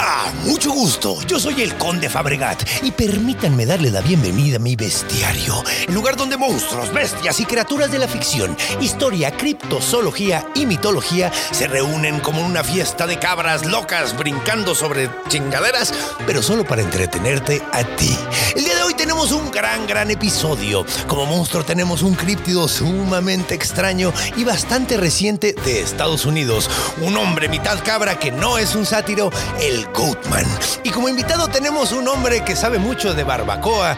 Hola, mucho gusto. Yo soy el Conde Fabregat y permítanme darle la bienvenida a mi bestiario, el lugar donde monstruos, bestias y criaturas de la ficción, historia, criptozoología y mitología se reúnen como una fiesta de cabras locas brincando sobre chingaderas, pero solo para entretenerte a ti. El día de hoy tenemos un gran, gran episodio. Como monstruo tenemos un críptido sumamente extraño y bastante reciente de Estados Unidos. Un hombre mitad cabra que no es un sátiro, el Goatman. Y como invitado tenemos un hombre que sabe mucho de barbacoa,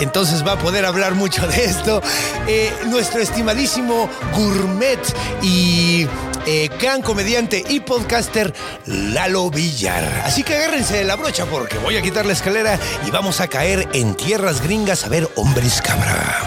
entonces va a poder hablar mucho de esto. Eh, nuestro estimadísimo gourmet y eh, gran comediante y podcaster Lalo Villar. Así que agárrense de la brocha porque voy a quitar la escalera y vamos a caer en tierras gringas a ver hombres cabra.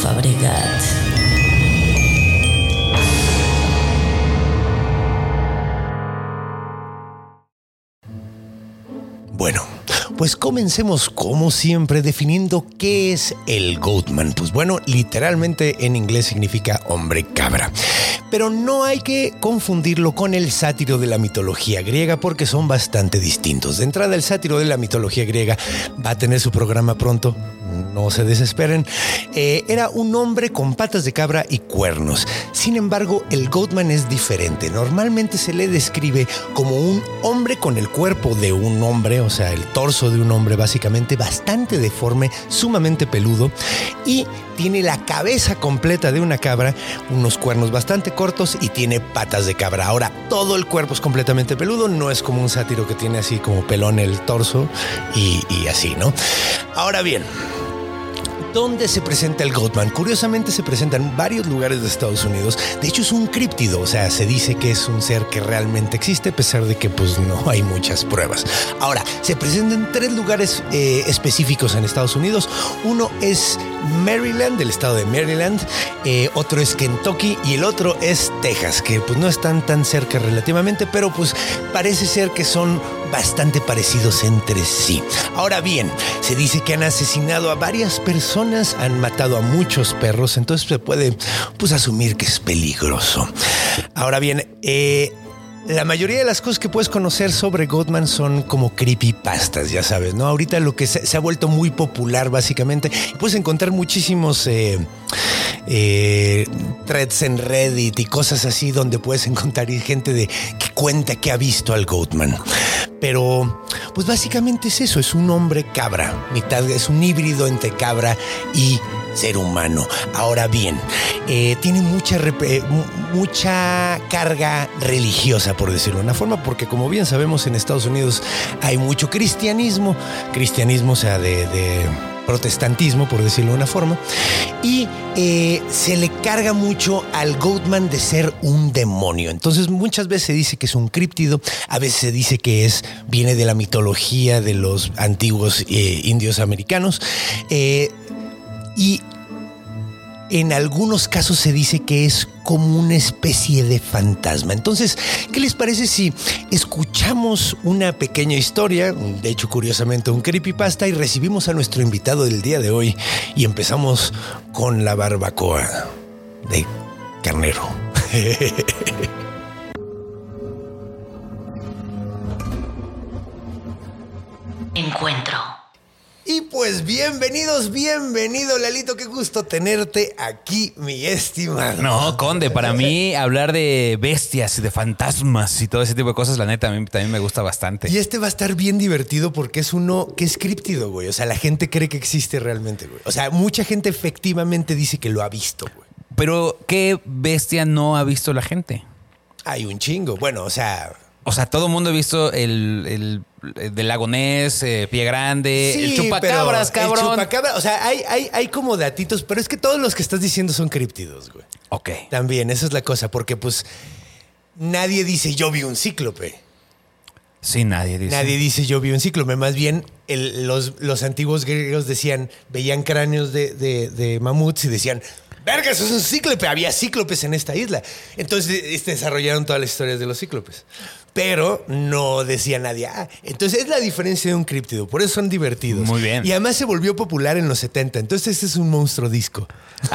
Fabregat. Bueno, pues comencemos como siempre definiendo qué es el Goatman. Pues bueno, literalmente en inglés significa hombre cabra. Pero no hay que confundirlo con el sátiro de la mitología griega porque son bastante distintos. De entrada, el sátiro de la mitología griega va a tener su programa pronto. No se desesperen. Eh, era un hombre con patas de cabra y cuernos. Sin embargo, el Goatman es diferente. Normalmente se le describe como un hombre con el cuerpo de un hombre, o sea, el torso de un hombre básicamente bastante deforme, sumamente peludo y tiene la cabeza completa de una cabra, unos cuernos bastante cortos y tiene patas de cabra. Ahora, todo el cuerpo es completamente peludo, no es como un sátiro que tiene así como pelón el torso y así, ¿no? Ahora bien, ¿Dónde se presenta el Goatman? Curiosamente se presenta en varios lugares de Estados Unidos. De hecho es un críptido, o sea, se dice que es un ser que realmente existe a pesar de que pues no hay muchas pruebas. Ahora, se presenta en tres lugares eh, específicos en Estados Unidos. Uno es Maryland, del estado de Maryland, eh, otro es Kentucky y el otro es Texas, que pues no están tan cerca relativamente, pero pues parece ser que son bastante parecidos entre sí. Ahora bien, se dice que han asesinado a varias personas, han matado a muchos perros, entonces se puede pues asumir que es peligroso. Ahora bien, eh, la mayoría de las cosas que puedes conocer sobre Goldman son como creepypastas, ya sabes, ¿no? Ahorita lo que se, ha vuelto muy popular, básicamente, puedes encontrar muchísimos eh, eh, threads en Reddit y cosas así donde puedes encontrar gente de que cuenta que ha visto al Goatman. Pero, pues básicamente es eso, es un hombre cabra, mitad, es un híbrido entre cabra y ser humano. Ahora bien, eh, tiene mucha, eh, mu- mucha carga religiosa, por decirlo de una forma, porque como bien sabemos en Estados Unidos hay mucho cristianismo, cristianismo, o sea, de, protestantismo, por decirlo de una forma, y eh, se le carga mucho al Goatman de ser un demonio. Entonces muchas veces se dice que es un críptido, a veces se dice que es viene de la mitología de los antiguos indios americanos. Y en algunos casos se dice que es como una especie de fantasma. Entonces, ¿qué les parece si escuchamos una pequeña historia, de hecho curiosamente un creepypasta, y recibimos a nuestro invitado del día de hoy y empezamos con la barbacoa de carnero? Encuentro. Y pues bienvenidos, bienvenido, Lalito. Qué gusto tenerte aquí, mi estimado. No, Conde, para mí hablar de bestias y de fantasmas y todo ese tipo de cosas, la neta, a mí también me gusta bastante. Y este va a estar bien divertido porque es uno que es críptido, güey. O sea, la gente cree que existe realmente, güey. O sea, mucha gente efectivamente dice que lo ha visto, güey. Pero, ¿qué bestia no ha visto la gente? Hay un chingo. Bueno, o sea, O sea, todo el mundo ha visto el, el, el del lago Ness, eh, Pie Grande, el chupacabras, cabrón. El chupacabra, o sea, hay, hay, hay como datitos, pero es que todos los que estás diciendo son críptidos, güey. Ok. También, esa es la cosa, porque pues nadie dice yo vi un cíclope. Sí, nadie dice. Nadie dice yo vi un cíclope. Más bien, el- los, los antiguos griegos decían, veían cráneos de, de- de mamuts y decían, verga, eso es un cíclope. Había cíclopes en esta isla. Entonces este, desarrollaron todas las historias de los cíclopes. Pero no decía nadie. Ah, entonces es la diferencia de un críptido. Por eso son divertidos. Muy bien. Y además se volvió popular en los 70. Entonces este es un monstruo disco.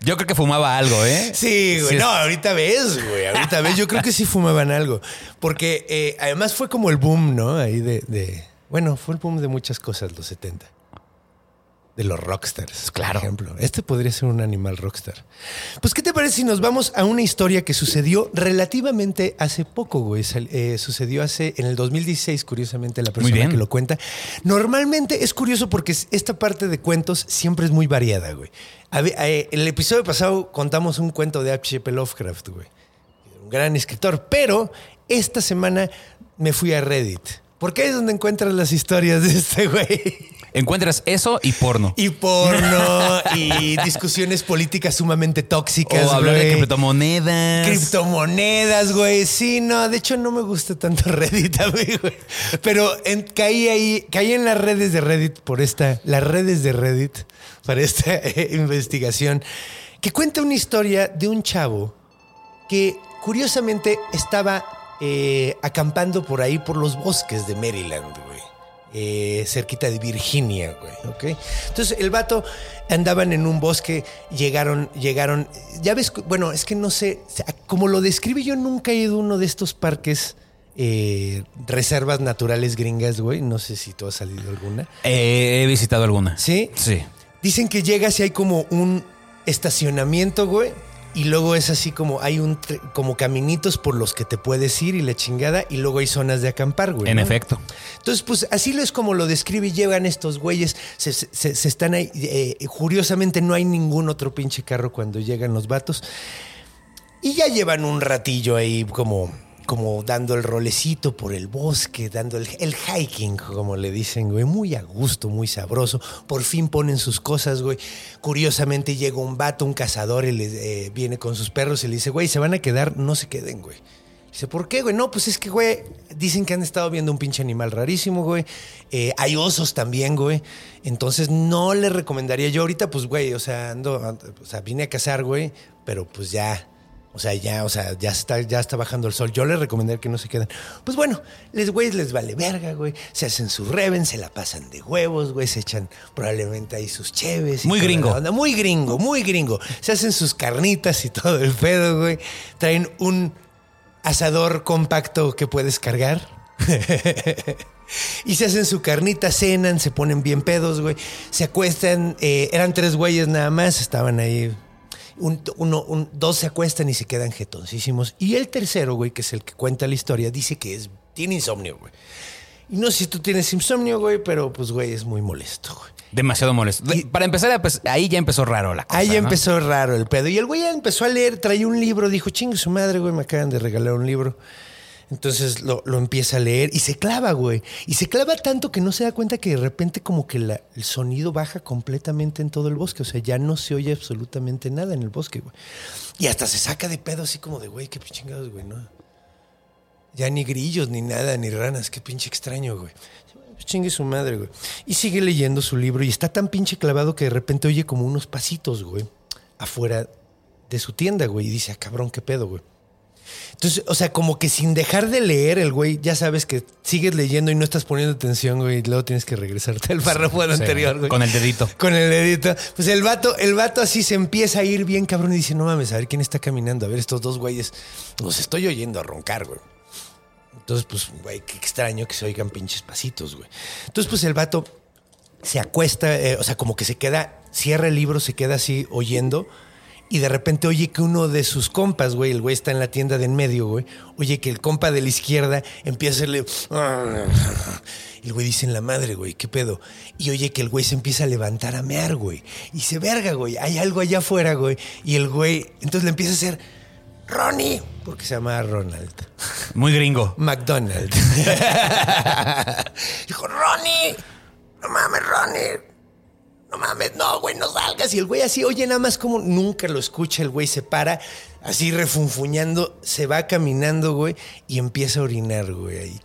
Yo creo que fumaba algo, ¿eh? Sí, güey. Sí, no, ahorita ves, güey. Ahorita ves. Yo creo que sí fumaban algo. Porque eh, además fue como el boom, ¿no? Ahí de, de- Bueno, fue el boom de muchas cosas los 70. De los rockstars, Claro. por ejemplo. Este podría ser un animal rockstar. Pues, ¿qué te parece si nos vamos a una historia que sucedió relativamente hace poco, güey? Eh, sucedió hace, en el 2016, curiosamente, la persona que lo cuenta. Normalmente es curioso porque es- esta parte de cuentos siempre es muy variada, güey. Eh, En el episodio pasado contamos un cuento de H.P. Lovecraft, güey. Un gran escritor. Pero esta semana me fui a Reddit. Porque ahí es donde encuentras las historias de este güey. Encuentras eso y porno. Y porno y discusiones políticas sumamente tóxicas. o hablar de criptomonedas. Criptomonedas, güey. Sí, no, de hecho no me gusta tanto Reddit a mí, güey. Pero en- caí ahí, caí en las redes de Reddit por esta, las redes de Reddit para esta eh, investigación, que cuenta una historia de un chavo que curiosamente estaba eh, acampando por ahí por los bosques de Maryland, güey. Eh, cerquita de Virginia, güey, ¿ok? Entonces el vato andaban en un bosque, llegaron, llegaron, ya ves, bueno, es que no sé, como lo describe yo nunca he ido a uno de estos parques, eh, reservas naturales gringas, güey, no sé si tú has salido alguna. Eh, he visitado alguna. ¿Sí? Sí. Dicen que llegas y hay como un estacionamiento, güey. Y luego es así como hay un como caminitos por los que te puedes ir y la chingada. Y luego hay zonas de acampar, güey. En ¿no? efecto. Entonces, pues así lo es como lo describe y llegan estos güeyes. Se, se- se están ahí. eh, curiosamente, no hay ningún otro pinche carro cuando llegan los vatos. Y ya llevan un ratillo ahí como, como dando el rolecito por el bosque, dando el, hiking, como le dicen, güey. Muy a gusto, muy sabroso. Por fin ponen sus cosas, güey. Curiosamente llega un vato, un cazador, y le, eh, viene con sus perros y le dice, güey, se van a quedar, no se queden, güey. Dice, ¿por qué, güey? No, pues es que, güey, dicen que han estado viendo un pinche animal rarísimo, güey. Eh, hay osos también, güey. Entonces no le recomendaría yo ahorita, pues, güey, o sea, ando- o sea, vine a cazar, güey, pero pues ya, o sea, ya, o sea, ya está, ya está bajando el sol. Yo les recomendaría que no se queden. Pues bueno, les, güey, les vale verga, güey. Se hacen su reven, se la pasan de huevos, güey. Se echan probablemente ahí sus cheves. Muy gringo. Muy gringo, muy gringo. Se hacen sus carnitas y todo el pedo, güey. Traen un asador compacto que puedes cargar. y se hacen su carnita, cenan, se ponen bien pedos, güey. Se acuestan, eh, eran tres güeyes nada más, estaban ahí. Un- uno, un- dos se acuestan y se quedan jetoncísimos. Y el tercero, güey, que es el que cuenta la historia, dice que es, tiene insomnio, güey. Y no sé si tú tienes insomnio, güey, pero pues, güey, es muy molesto, güey. Demasiado molesto. Y- Para empezar, pues, ahí ya empezó raro la cosa. Ahí ya ¿no? empezó raro el pedo. Y el güey ya empezó a leer, traía un libro, dijo, chingue su madre, güey, me acaban de regalar un libro. Entonces lo, lo empieza a leer y se clava, güey. Y se clava tanto que no se da cuenta que de repente como que la- el sonido baja completamente en todo el bosque. O sea, ya no se oye absolutamente nada en el bosque, güey. Y hasta se saca de pedo así como de, güey, qué chingados, güey, ¿no? Ya ni grillos, ni nada, ni ranas. Qué pinche extraño, güey. Pues Chingue su madre, güey. Y sigue leyendo su libro y está tan pinche clavado que de repente oye como unos pasitos, güey, afuera de su tienda, güey. Y dice, ah, cabrón, qué pedo, güey. Entonces, o sea, como que sin dejar de leer, el güey, ya sabes que sigues leyendo y no estás poniendo atención, güey, y luego tienes que regresarte al párrafo Sí, anterior, güey. Con el dedito. Con el dedito. Pues el vato, el vato así se empieza a ir bien cabrón y dice, no mames, a ver quién está caminando, a ver estos dos güeyes. Los estoy oyendo a roncar, güey. Entonces, pues, güey, qué extraño que se oigan pinches pasitos, güey. Entonces, pues el vato se acuesta, eh, o sea, como que se queda, cierra el libro, se queda así oyendo. Y de repente oye que uno de sus compas, güey, el güey está en la tienda de en medio, güey. Oye que el compa de la izquierda empieza a hacerle. Y el güey dice en la madre, güey, ¿qué pedo? Y oye que el güey se empieza a levantar a mear, güey. Y se verga, güey. Hay algo allá afuera, güey. Y el güey, entonces le empieza a hacer. Ronnie, porque se llama Ronald. Muy gringo. McDonald. Dijo, Ronnie, no mames, Ronnie. No mames, no, güey, no salgas. Y el güey así, oye, nada más como nunca lo escucha, el güey se para, así refunfuñando, se va caminando, güey, y empieza a orinar, güey, ahí.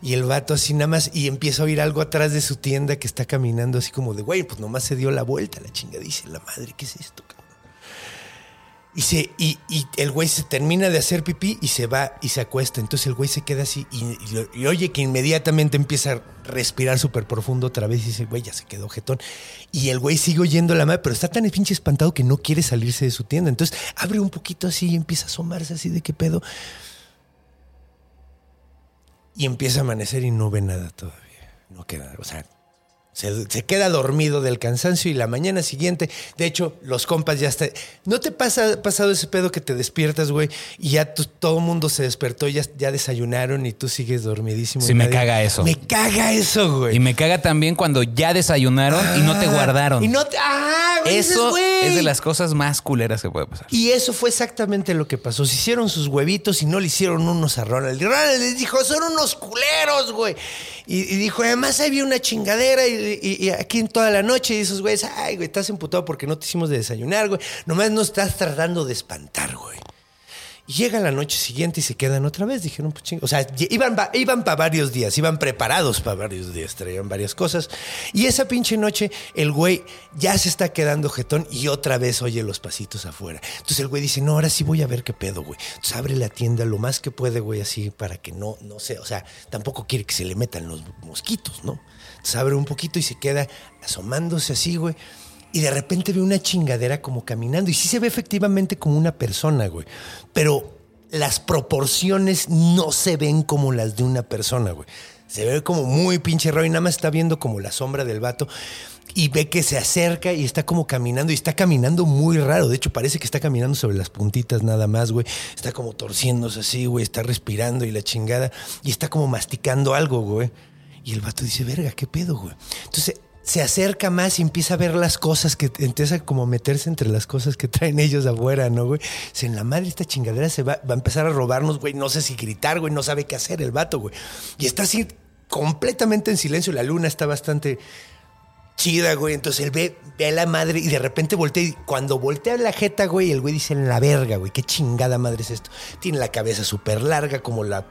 Y el vato así nada más, y empieza a oír algo atrás de su tienda que está caminando así como de, güey, pues nomás se dio la vuelta, la chinga, dice la madre, ¿qué es esto, cabrón? Y, se, y, y el güey se termina de hacer pipí y se va y se acuesta. Entonces el güey se queda así y, y- oye que inmediatamente empieza a respirar súper profundo otra vez y dice, güey, ya se quedó jetón. Y el güey sigue oyendo la madre, pero está tan pinche espantado que no quiere salirse de su tienda. Entonces abre un poquito así y empieza a asomarse así de qué pedo. Y empieza a amanecer y no ve nada todavía. No queda, o sea, se, se queda dormido del cansancio y la mañana siguiente, de hecho, los compas ya está. ¿No te pasa pasado ese pedo que te despiertas, güey? Y ya todo el mundo se despertó, ya, ya desayunaron y tú sigues dormidísimo. Sí, me nadie- caga eso. Me caga eso, güey. Y me caga también cuando ya desayunaron y no te Ah, guardaron. Y no te. ¡Ah, dices, Eso güey. es de las cosas más culeras que puede pasar. Y eso fue exactamente lo que pasó. Se hicieron sus huevitos y no le hicieron unos a Ronald. Y Ronald les dijo, son unos culeros, güey. Y, y dijo, además había una chingadera y, y- aquí en toda la noche. Y esos güeyes, ay, güey, estás emputado porque no te hicimos de desayunar, güey. Nomás nos estás tratando de espantar, güey. Y llega la noche siguiente y se quedan otra vez. Dijeron, pues ching. O sea, iban, iban para varios días, iban preparados para varios días, traían varias cosas. Y esa pinche noche, el güey ya se está quedando jetón y otra vez oye los pasitos afuera. Entonces el güey dice, no, ahora sí voy a ver qué pedo, güey. Entonces abre la tienda lo más que puede, güey, así para que no, no sé, o sea, tampoco quiere que se le metan los mosquitos, ¿no? Entonces abre un poquito y se queda asomándose así, güey. Y de repente ve una chingadera como caminando. Y sí se ve efectivamente como una persona, güey. Pero las proporciones no se ven como las de una persona, güey. Se ve como muy pinche raro y nada más está viendo como la sombra del vato. Y ve que se acerca y está como caminando. Y está caminando muy raro. De hecho, parece que está caminando sobre las puntitas nada más, güey. Está como torciéndose así, güey. Está respirando y la chingada. Y está como masticando algo, güey. Y el vato dice, verga, ¿qué pedo, güey? Entonces se acerca más y empieza a ver las cosas que empieza como a meterse entre las cosas que traen ellos afuera, ¿no, güey? Se en la madre esta chingadera se va, va a empezar a robarnos, güey. No sé si gritar, güey. No sabe qué hacer el vato, güey. Y está así completamente en silencio. La luna está bastante chida, güey. Entonces él ve, ve a la madre y de repente voltea. Y cuando voltea la jeta, güey, el güey dice en la verga, güey. Qué chingada madre es esto. Tiene la cabeza súper larga, como la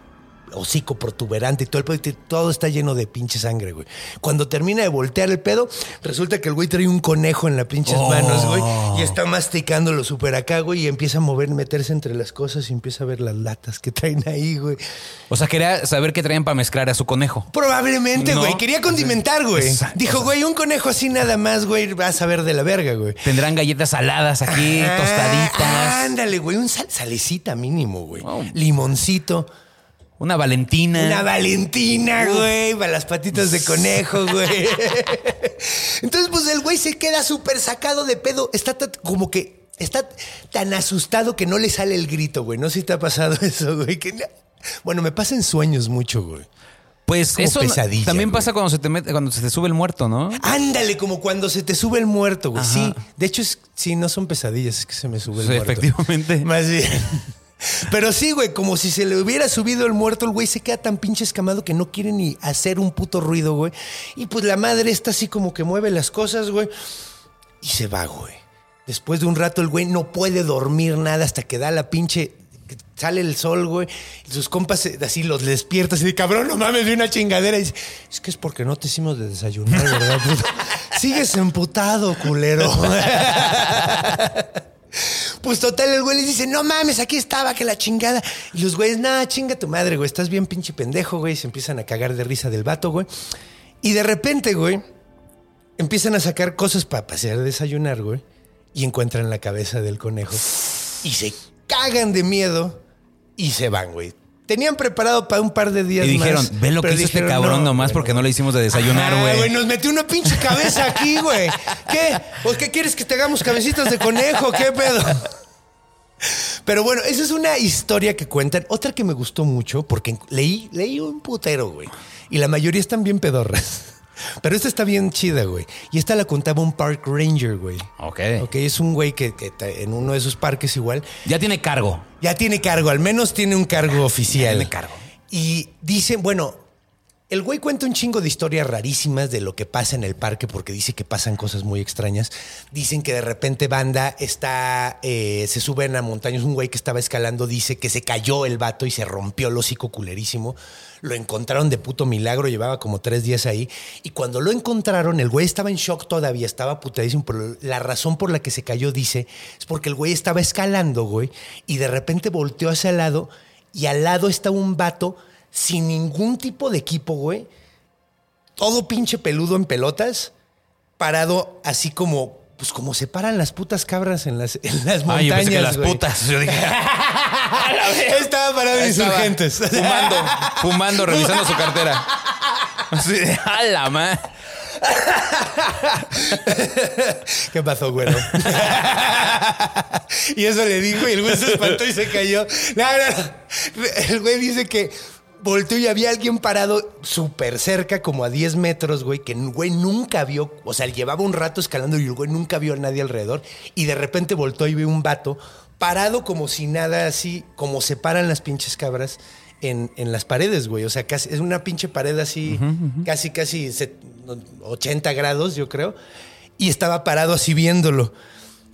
hocico protuberante y todo el pedo. y Todo está lleno de pinche sangre, güey. Cuando termina de voltear el pedo, resulta que el güey trae un conejo en las pinches Oh. manos, güey. Y está masticándolo súper acá, güey. Y empieza a mover, meterse entre las cosas y empieza a ver las latas que traen ahí, güey. O sea, quería saber qué traían para mezclar a su conejo. Probablemente, No. güey. Quería condimentar, güey. Exacto. Dijo, güey, un conejo así nada más, güey, vas a ver de la verga, güey. Tendrán galletas saladas aquí, Ah, tostaditas. Ándale, güey, un sal- salecita mínimo, güey. Limoncito. Una Valentina. Una Valentina, güey, para las patitas de conejo, güey. Entonces, pues el güey se queda súper sacado de pedo. Está tan- como que está tan asustado que no le sale el grito, güey. No sé si te ha pasado eso, güey. que no- Bueno, me pasa en sueños mucho, güey. Pues como eso pesadilla, también güey. pasa cuando se te mete, cuando se te sube el muerto, ¿no? Ándale, como cuando se te sube el muerto, güey. Ajá. Sí, de hecho, es, sí, no son pesadillas, es que se me sube el Sí, muerto. efectivamente. Más bien. Pero sí, güey, como si se le hubiera subido el muerto, el güey se queda tan pinche escamado que no quiere ni hacer un puto ruido, güey. Y pues la madre está así como que mueve las cosas, güey. Y se va, güey. Después de un rato el güey no puede dormir nada hasta que da la pinche... Sale el sol, güey. Y sus compas se- así los despiertas y de cabrón, no mames, de una chingadera. Y dice, es que es porque no te hicimos de desayunar, ¿verdad? Sigues emputado, culero. Pues total, el güey les dice, no mames, aquí estaba, que la chingada. Y los güeyes, nada, chinga tu madre, güey, estás bien pinche pendejo, güey. Y se empiezan a cagar de risa del vato, güey. Y de repente, güey, empiezan a sacar cosas para pasear a desayunar, güey. Y encuentran la cabeza del conejo. Y se cagan de miedo. y se van, güey. Tenían preparado para un par de días Y dijeron, más, ve lo que hizo este cabrón no, nomás porque no. le hicimos de desayunar, Ajá, güey. Nos metió una pinche cabeza aquí, güey. ¿Qué? ¿Pues qué quieres que te hagamos cabecitas de conejo? ¿Qué pedo? Pero bueno, esa es una historia que cuentan. Otra que me gustó mucho porque leí, leí un putero, güey. Y la mayoría están bien pedorras. Pero esta está bien chida, güey. Y esta la contaba un park ranger, güey. Ok. Ok, es un güey que, en uno de esos parques igual Ya tiene cargo. ya tiene cargo, al menos tiene un cargo oficial. tiene cargo. Y dicen, bueno, el güey cuenta un chingo de historias rarísimas de lo que pasa en el parque porque dice que pasan cosas muy extrañas. Dicen que de repente banda está, eh, se sube en la montaña, es un güey que estaba escalando, dice que se cayó el vato y se rompió el hocico culerísimo. Lo encontraron de puto milagro, llevaba como tres días ahí. Y cuando lo encontraron, el güey estaba en shock todavía, estaba putadísimo. Pero la razón por la que se cayó, dice, es porque el güey estaba escalando, güey, y de repente volteó hacia el lado y al lado estaba un vato sin ningún tipo de equipo, güey. Todo pinche peludo en pelotas, parado así como, pues como se paran las putas cabras en las, en las montañas. Ay, yo pensé que las güey. putas. Yo dije, Estaba parado insurgentes. Fumando, fumando, revisando su cartera. Así de, a la ma-". ¿Qué pasó, güero? y eso le dijo y el güey se espantó y se cayó. No, no, no. El güey dice que volteó y había alguien parado súper cerca, como a 10 metros, güey, que güey nunca vio. O sea, llevaba un rato escalando y el güey nunca vio a nadie alrededor. Y de repente volteó y vio un vato parado como si nada, así como se paran las pinches cabras. En, en las paredes, güey. O sea, casi, es una pinche pared así, casi, casi set- 80 grados, yo creo. Y estaba parado así viéndolo.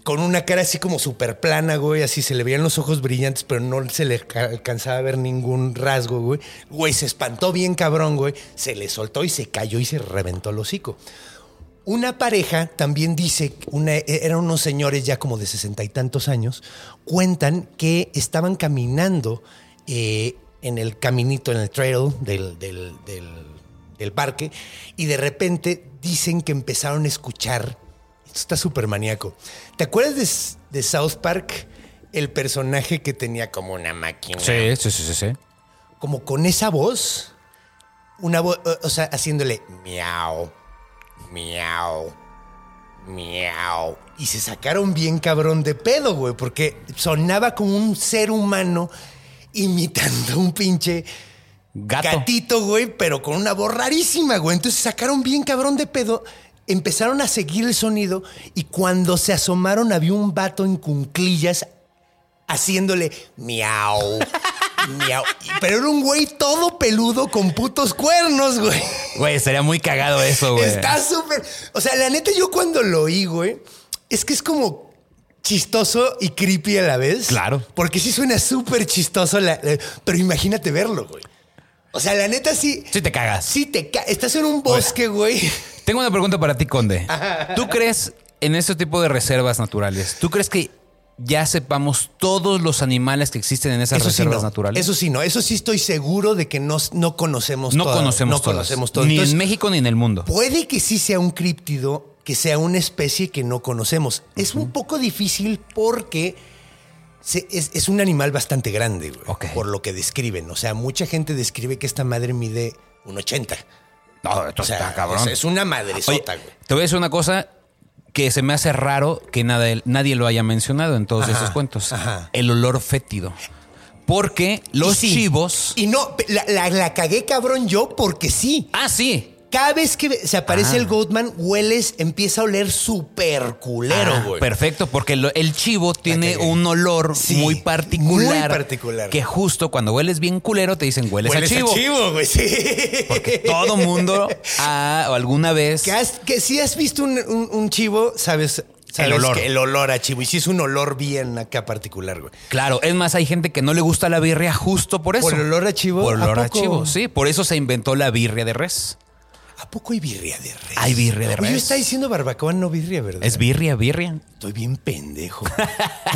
Con una cara así como súper plana, güey. Así se le veían los ojos brillantes, pero no se le ca- alcanzaba a ver ningún rasgo, güey. Güey, se espantó bien cabrón, güey. Se le soltó y se cayó y se reventó el hocico. Una pareja también dice, una, eran unos señores ya como de sesenta y tantos años, cuentan que estaban caminando eh, en el caminito, en el trail del- del- del parque, y de repente dicen que empezaron a escuchar, esto está súper maníaco, ¿te acuerdas de, South Park? El personaje que tenía como una máquina Sí, sí, sí, sí, sí. como con esa voz, una voz, o sea, haciéndole miau, miau, miau. Y se sacaron bien cabrón de pedo, güey, porque sonaba como un ser humano imitando un pinche Gato. gatito, güey, pero con una voz rarísima, güey. Entonces se sacaron bien cabrón de pedo. Empezaron a seguir el sonido y cuando se asomaron había un vato en cunclillas haciéndole miau, miau. Pero era un güey todo peludo con putos cuernos, güey. Güey, sería muy cagado eso, güey. Está súper. O sea, la neta, yo cuando lo oí, güey, es que es como chistoso y creepy a la vez. Claro. Porque sí suena súper chistoso, la- la- pero imagínate verlo, güey. O sea, la neta sí. Sí te cagas. Sí te ca- Estás en un bosque, güey. Tengo una pregunta para ti, Conde. ¿Tú crees en este tipo de reservas naturales? ¿Tú crees que ya sepamos todos los animales que existen en esas Eso sí, reservas no. naturales? Eso sí, no. Eso sí estoy seguro de que no, no conocemos no todas. conocemos No todas. conocemos. Ni Entonces, en México ni en el mundo. Puede que sí sea un críptido, que sea una especie que no conocemos. Es un poco difícil porque se- es, es un animal bastante grande, güey, Ok. por lo que describen. O sea, mucha gente describe que esta madre mide un 80. No, esto O sea, está cabrón. es, es una madre Oye, sota, güey. te voy a decir una cosa que se me hace raro que nada, nadie lo haya mencionado en todos Ajá, esos cuentos. ajá. El olor fétido. Porque los sí. chivos... Y no, la, la- la cagué cabrón yo porque sí. Ah, sí. Cada vez que se aparece Ah. el Goatman, hueles, empieza a oler súper culero, Ah, güey. perfecto, porque lo- el chivo tiene un olor Sí, muy particular. muy particular. Que justo cuando hueles bien culero te dicen hueles, Hueles a chivo. a chivo, güey, sí. Porque todo mundo ha, alguna vez. Que, has- que si has visto un, un- un chivo, sabes, sabes olor. que el olor a chivo. Y sí es un olor bien acá particular, güey. Claro, es más, hay gente que no le gusta la birria justo por eso. ¿Por el olor a chivo? Por el ¿A olor a chivo, sí. Por eso se inventó la birria de res. ¿A poco hay birria de res? Hay birria de res. está diciendo barbacoa, no birria, ¿verdad? Es birria, birria. Estoy bien pendejo.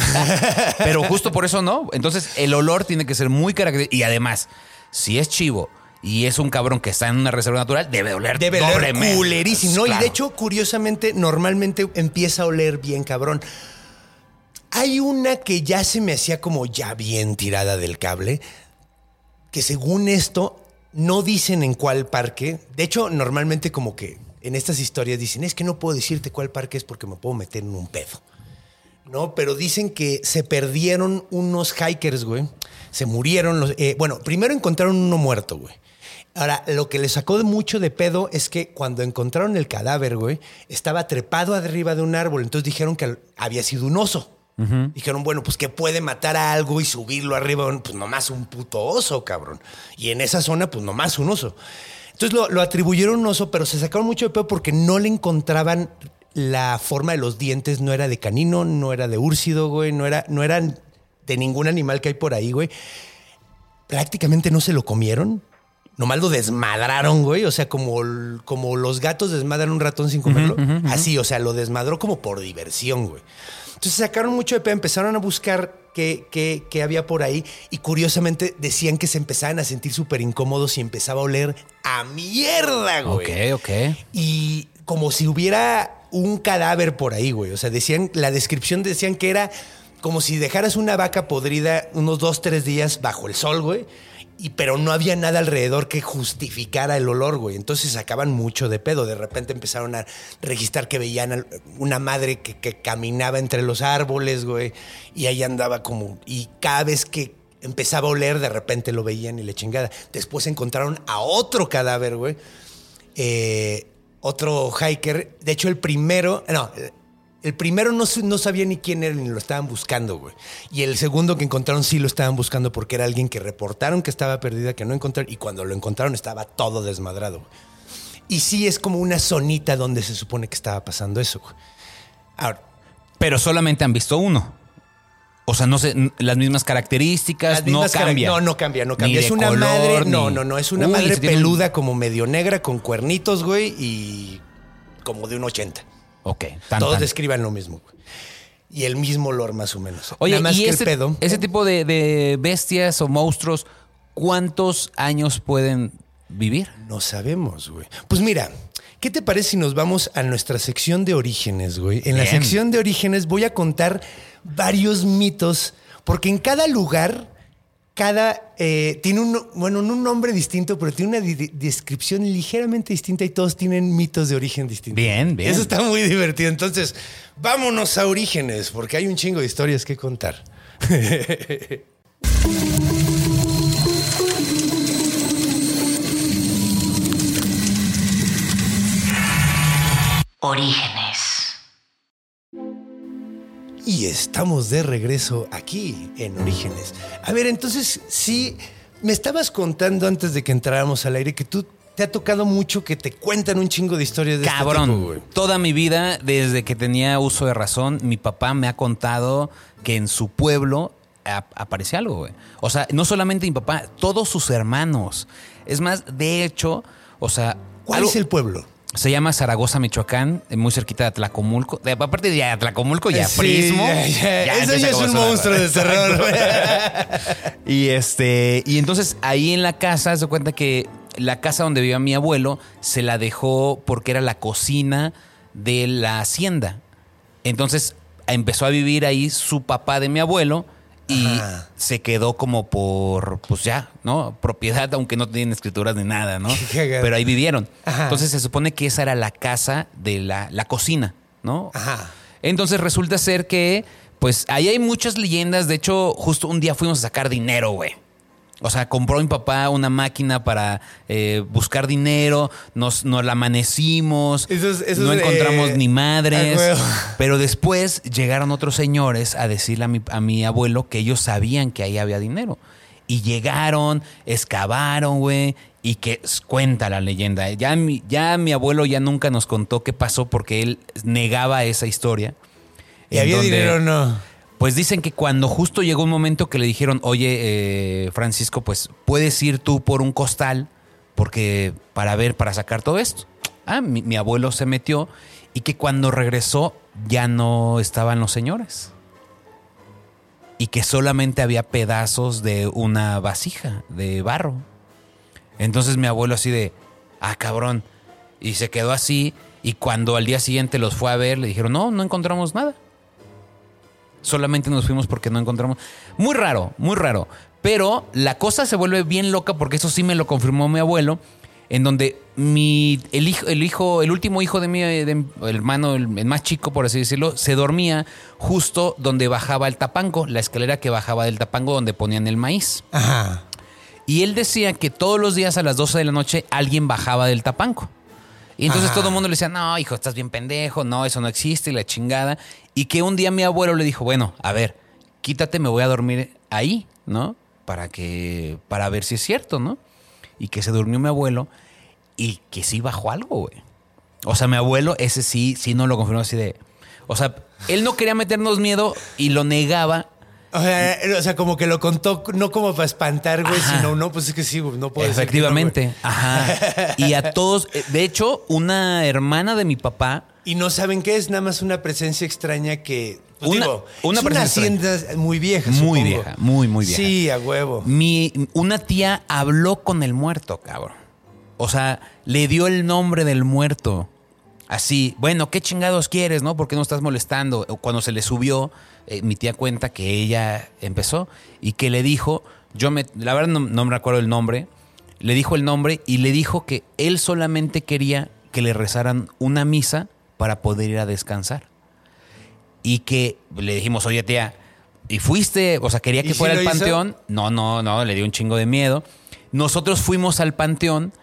Pero justo por eso no. Entonces, el olor tiene que ser muy característico. Y además, si es chivo y es un cabrón que está en una reserva natural, debe oler Debe oler culerísimo. ¿no? Y de hecho, curiosamente, normalmente empieza a oler bien cabrón. Hay una que ya se me hacía como ya bien tirada del cable, que según esto no dicen en cuál parque. De hecho, normalmente como que en estas historias dicen, es que no puedo decirte cuál parque es porque me puedo meter en un pedo. No, pero dicen que se perdieron unos hikers, güey. Se murieron eh, bueno, primero encontraron uno muerto, güey. Ahora, lo que le sacó de mucho de pedo es que cuando encontraron el cadáver, güey, estaba trepado arriba de un árbol. Entonces dijeron que había sido un oso. Dijeron, bueno, pues que puede matar a algo y subirlo arriba. Bueno, Pues nomás un puto oso, cabrón. Y en esa zona, pues nomás un oso. Entonces lo, lo atribuyeron a un oso, pero se sacaron mucho de pedo porque no le encontraban la forma de los dientes. No era de canino, no era de úrcido, güey. No era, no eran de ningún animal que hay por ahí, güey. Prácticamente no se lo comieron. Nomás lo desmadraron, güey. O sea, como, como los gatos desmadran un ratón sin comerlo. Así, o sea, lo desmadró como por diversión, güey. Entonces sacaron mucho de pedo, empezaron a buscar qué, qué- qué había por ahí. Y curiosamente decían que se empezaban a sentir súper incómodos y empezaba a oler a mierda, güey. Ok, ok. Y como si hubiera un cadáver por ahí, güey. O sea, decían, la descripción decían que era como si dejaras una vaca podrida unos dos, tres días bajo el sol, güey. Y, pero no había nada alrededor que justificara el olor, güey. Entonces sacaban mucho de pedo. De repente empezaron a registrar que veían una madre que, que caminaba entre los árboles, güey. Y ahí andaba como... Y cada vez que empezaba a oler, de repente lo veían y le chingada. Después encontraron a otro cadáver, güey eh, otro hiker. De hecho, el primero, no, el primero no, no sabía ni quién era ni lo estaban buscando, güey. Y el segundo que encontraron sí lo estaban buscando porque era alguien que reportaron que estaba perdida, que no encontraron. Y cuando lo encontraron estaba todo desmadrado, güey. Y sí es como una zonita donde se supone que estaba pasando eso, güey. Ahora, Pero solamente han visto uno. O sea, no sé, las mismas características, las mismas no cambia. No, no cambia, no cambia. Es una color, madre. No, ni- no, no. Es una Uy, madre un- peluda como medio negra con cuernitos, güey, y como de un 80. Ok, tan, Todos tan. describan lo mismo. Y el mismo olor más o menos. Oye, Nada más y que ese, el pedo. ese tipo de, de bestias o monstruos, ¿cuántos años pueden vivir? No sabemos, güey. Pues mira, ¿qué te parece si nos vamos a nuestra sección de orígenes, güey? En la sección de orígenes voy a contar varios mitos, porque en cada lugar, cada eh, tiene un, bueno, no un nombre distinto, pero tiene una di- descripción ligeramente distinta y todos tienen mitos de origen distinto. Bien, bien. Eso está muy divertido. Entonces, vámonos a orígenes, porque hay un chingo de historias que contar. Orígenes. Y estamos de regreso aquí en Orígenes. A ver, entonces, sí, me estabas contando antes de que entráramos al aire que tú te ha tocado mucho que te cuentan un chingo de historias de este Cabrón, tipo, güey. toda mi vida, desde que tenía uso de razón, mi papá me ha contado que en su pueblo ap- aparece algo, güey. O sea, no solamente mi papá, todos sus hermanos. Es más, de hecho, o sea... ¿Cuál algo- es el pueblo? Se llama Zaragoza, Michoacán, eh, muy cerquita de Atlacomulco. De- aparte de Atlacomulco, ya Sí, Prismo. ya Eso ya es un monstruo de terror, y este, y entonces ahí en la casa, se cuenta que la casa donde vivía mi abuelo se la dejó porque era la cocina de la hacienda. Entonces empezó a vivir ahí su papá de mi abuelo y Ajá. se quedó como por, pues ya, ¿no? Propiedad, aunque no tienen escrituras ni nada, ¿no? Pero ahí vivieron. Ajá. Entonces se supone que esa era la casa de la, la cocina, ¿no? Ajá. Entonces resulta ser que, pues ahí hay muchas leyendas. De hecho, justo un día fuimos a sacar dinero, güey. O sea, compró mi papá una máquina para eh, buscar dinero, nos, nos la amanecimos, Esos- esos, no encontramos eh, ni madres. Pero después llegaron otros señores a decirle a mi, a mi abuelo que ellos sabían que ahí había dinero. Y llegaron, excavaron, güey, y que cuenta la leyenda. Ya mi, ya mi abuelo ya nunca nos contó qué pasó porque él negaba esa historia. ¿Y había donde- dinero o no? Pues dicen que cuando justo llegó un momento que le dijeron, oye, eh, Francisco, pues puedes ir tú por un costal porque para ver, para sacar todo esto. Ah, mi, mi abuelo se metió y que cuando regresó ya no estaban los señores. Y que solamente había pedazos de una vasija de barro. Entonces mi abuelo así de, ah, cabrón. Y se quedó así y cuando al día siguiente los fue a ver, le dijeron, no, no encontramos nada. Solamente nos fuimos porque no encontramos. Muy raro, muy raro. Pero la cosa se vuelve bien loca porque eso sí me lo confirmó mi abuelo, en donde mi, el, hijo, el hijo, el último hijo de mi de mi hermano, el, el más chico, por así decirlo, se dormía justo donde bajaba el tapanco, la escalera que bajaba del tapanco donde ponían el maíz. Ajá. Y él decía que todos los días a las 12 de la noche alguien bajaba del tapanco. Y entonces Ajá. todo el mundo le decía, no, hijo, estás bien pendejo, no, eso no existe, y la chingada. Y que un día mi abuelo le dijo, bueno, a ver, quítate, me voy a dormir ahí, ¿no? Para que, para ver si es cierto, ¿no? Y que se durmió mi abuelo y que sí bajó algo, güey. O sea, mi abuelo, ese sí, sí no lo confirmó así de. O sea, él no quería meternos miedo y lo negaba. O sea, o sea, como que lo contó no como para espantar, güey, Ajá. sino no, pues es que sí, no puedo decir que no, Efectivamente. Ajá. Y a todos. eh, De hecho, una hermana de mi papá. y no saben qué es, nada más una presencia extraña que. pues, Una- digo, una es una hacienda muy vieja. Muy supongo. vieja, muy, muy vieja. Sí, a huevo. Mi, una tía habló con el muerto, cabrón. O sea, le dio el nombre del muerto. Así, bueno, ¿qué chingados quieres, no? ¿Por qué no estás molestando? Cuando se le subió, eh, mi tía cuenta que ella empezó y que le dijo, yo me, la verdad no, no me recuerdo el nombre, le dijo el nombre y le dijo que él solamente quería que le rezaran una misa para poder ir a descansar. Y que le dijimos, oye tía, ¿y fuiste? O sea, quería ¿Y que fuera lo al hizo? panteón. No, no, no, le dio un chingo de miedo. Nosotros fuimos al panteón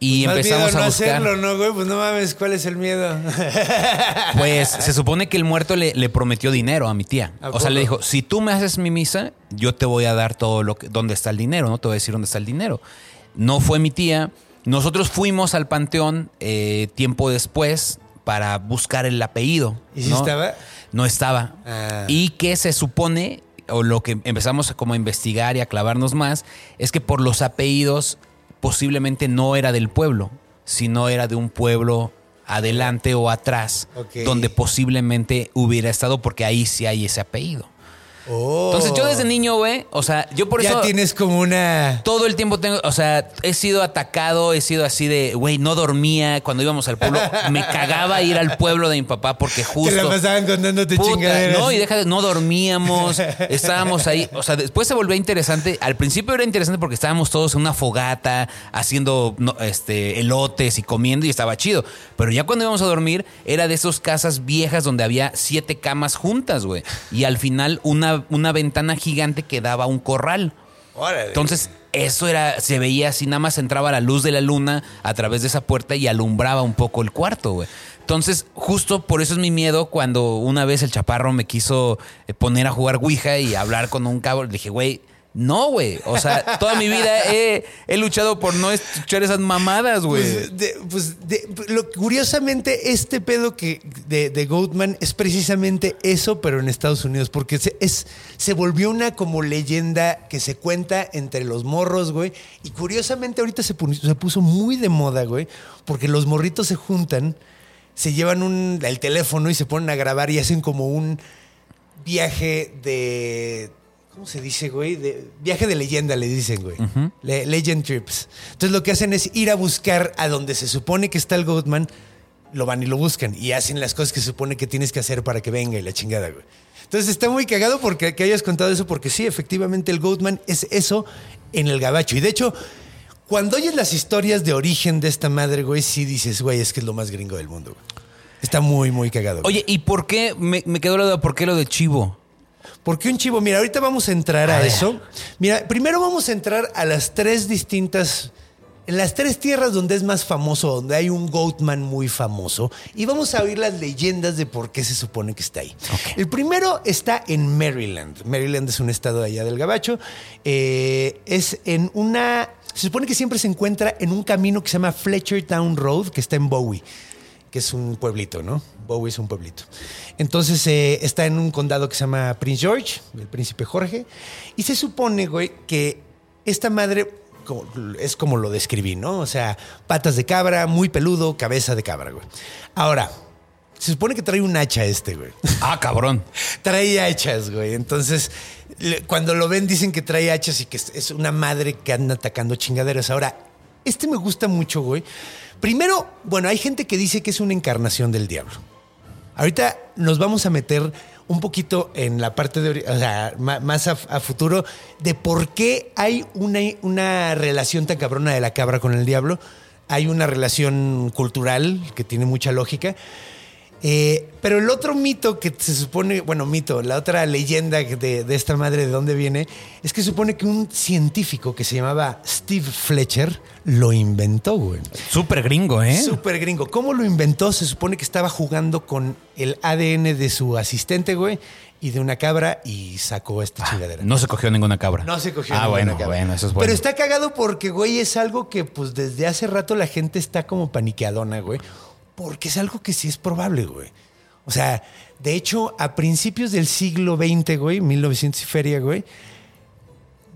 y Más empezamos miedo no a buscar. hacerlo, ¿no, güey? Pues no mames, ¿cuál es el miedo? Pues se supone que el muerto le, le prometió dinero a mi tía. ¿A O sea, le dijo, si tú me haces mi misa, yo te voy a dar todo lo que, dónde está el dinero, ¿no? Te voy a decir dónde está el dinero. No fue mi tía. Nosotros fuimos al panteón eh, tiempo después para buscar el apellido. ¿Y si ¿no? estaba? No estaba. Ah. Y que se supone, o lo que empezamos como a investigar y a clavarnos más, es que por los apellidos posiblemente no era del pueblo, sino era de un pueblo adelante o atrás, donde posiblemente hubiera estado, porque ahí sí hay ese apellido. Oh. Entonces yo desde niño, güey, o sea, yo por ya eso... tienes como una. Todo el tiempo tengo, o sea, he sido atacado, he sido así de, güey, no dormía cuando íbamos al pueblo. Me cagaba ir al pueblo de mi papá porque justo. Te la pasaban contándote Puta, chingaderas. no, y deja de, no dormíamos, estábamos ahí, o sea, después se volvió interesante, al principio era interesante porque estábamos todos en una fogata haciendo no, este elotes y comiendo y estaba chido, pero ya cuando íbamos a dormir era de esas casas viejas donde había siete camas juntas, güey, y al final una, una ventana gigante que daba a un corral. Órale. Entonces, eso era, se veía así, nada más entraba la luz de la luna a través de esa puerta y alumbraba un poco el cuarto, güey. Entonces, justo por eso es mi miedo cuando una vez el chaparro me quiso eh, poner a jugar Ouija y hablar con un cabo. Le dije, güey, no, güey. O sea, toda mi vida he, luchado por no escuchar esas mamadas, güey. Pues, pues, de- lo, curiosamente, este pedo que de, Goatman es precisamente eso, pero en Estados Unidos, porque se, es, se volvió una como leyenda que se cuenta entre los morros, güey. Y curiosamente ahorita se, pu- se puso muy de moda, güey, porque los morritos se juntan, se llevan un, el teléfono y se ponen a grabar y hacen como un viaje de. ¿Cómo se dice, güey? De, viaje de leyenda, le dicen, güey. Le- legend trips. Entonces lo que hacen es ir a buscar a donde se supone que está el Goatman, lo van y lo buscan y hacen las cosas que se supone que tienes que hacer para que venga y la chingada, güey. Entonces está muy cagado porque que hayas contado eso, porque sí, efectivamente el Goatman es eso en el gabacho. Y de hecho, cuando oyes las historias de origen de esta madre, güey, sí dices, güey, es que es lo más gringo del mundo, güey. Está muy, muy cagado. güey. Oye, ¿y por qué? Me, me quedó la duda, ¿por qué lo de Chivo? ¿Por qué un chivo? Mira, ahorita vamos a entrar a, eso. Mira, primero vamos a entrar a las tres distintas. En las tres tierras donde es más famoso, donde hay un Goatman muy famoso, y vamos a oír las leyendas de por qué se supone que está ahí. El primero está en Maryland. Maryland es un estado de allá del Gabacho. Eh, es en una. Se supone que siempre se encuentra en un camino que se llama Fletchertown Road, que está en Bowie que es un pueblito, ¿no? Bowie es un pueblito. Entonces eh, está en un condado que se llama Prince George, el príncipe Jorge, y se supone, güey, que esta madre es como lo describí, ¿no? O sea, patas de cabra, muy peludo, cabeza de cabra, güey. Ahora, se supone que trae un hacha este, güey. Ah, cabrón. trae hachas, güey. Entonces, cuando lo ven dicen que trae hachas y que es una madre que anda atacando chingaderas. Ahora, este me gusta mucho, güey. Primero, bueno, hay gente que dice que es una encarnación del diablo. Ahorita nos vamos a meter un poquito en la parte de, o sea, más a, a futuro, de por qué hay una, una relación tan cabrona de la cabra con el diablo. Hay una relación cultural que tiene mucha lógica. Eh, pero el otro mito que se supone, bueno, mito, la otra leyenda de, de esta madre de dónde viene, es que supone que un científico que se llamaba Steve Fletcher lo inventó, güey. Súper gringo, ¿eh? Súper gringo. ¿Cómo lo inventó? Se supone que estaba jugando con el ADN de su asistente, güey, y de una cabra y sacó esta chingadera. No se cogió ninguna cabra. No se cogió Ah, ninguna bueno, cabra. bueno, eso es bueno. Pero está cagado porque, güey, es algo que, pues, desde hace rato la gente está como paniqueadona, güey. Porque es algo que sí es probable, güey. O sea, de hecho, a principios del siglo XX, güey, 1900 y feria, güey,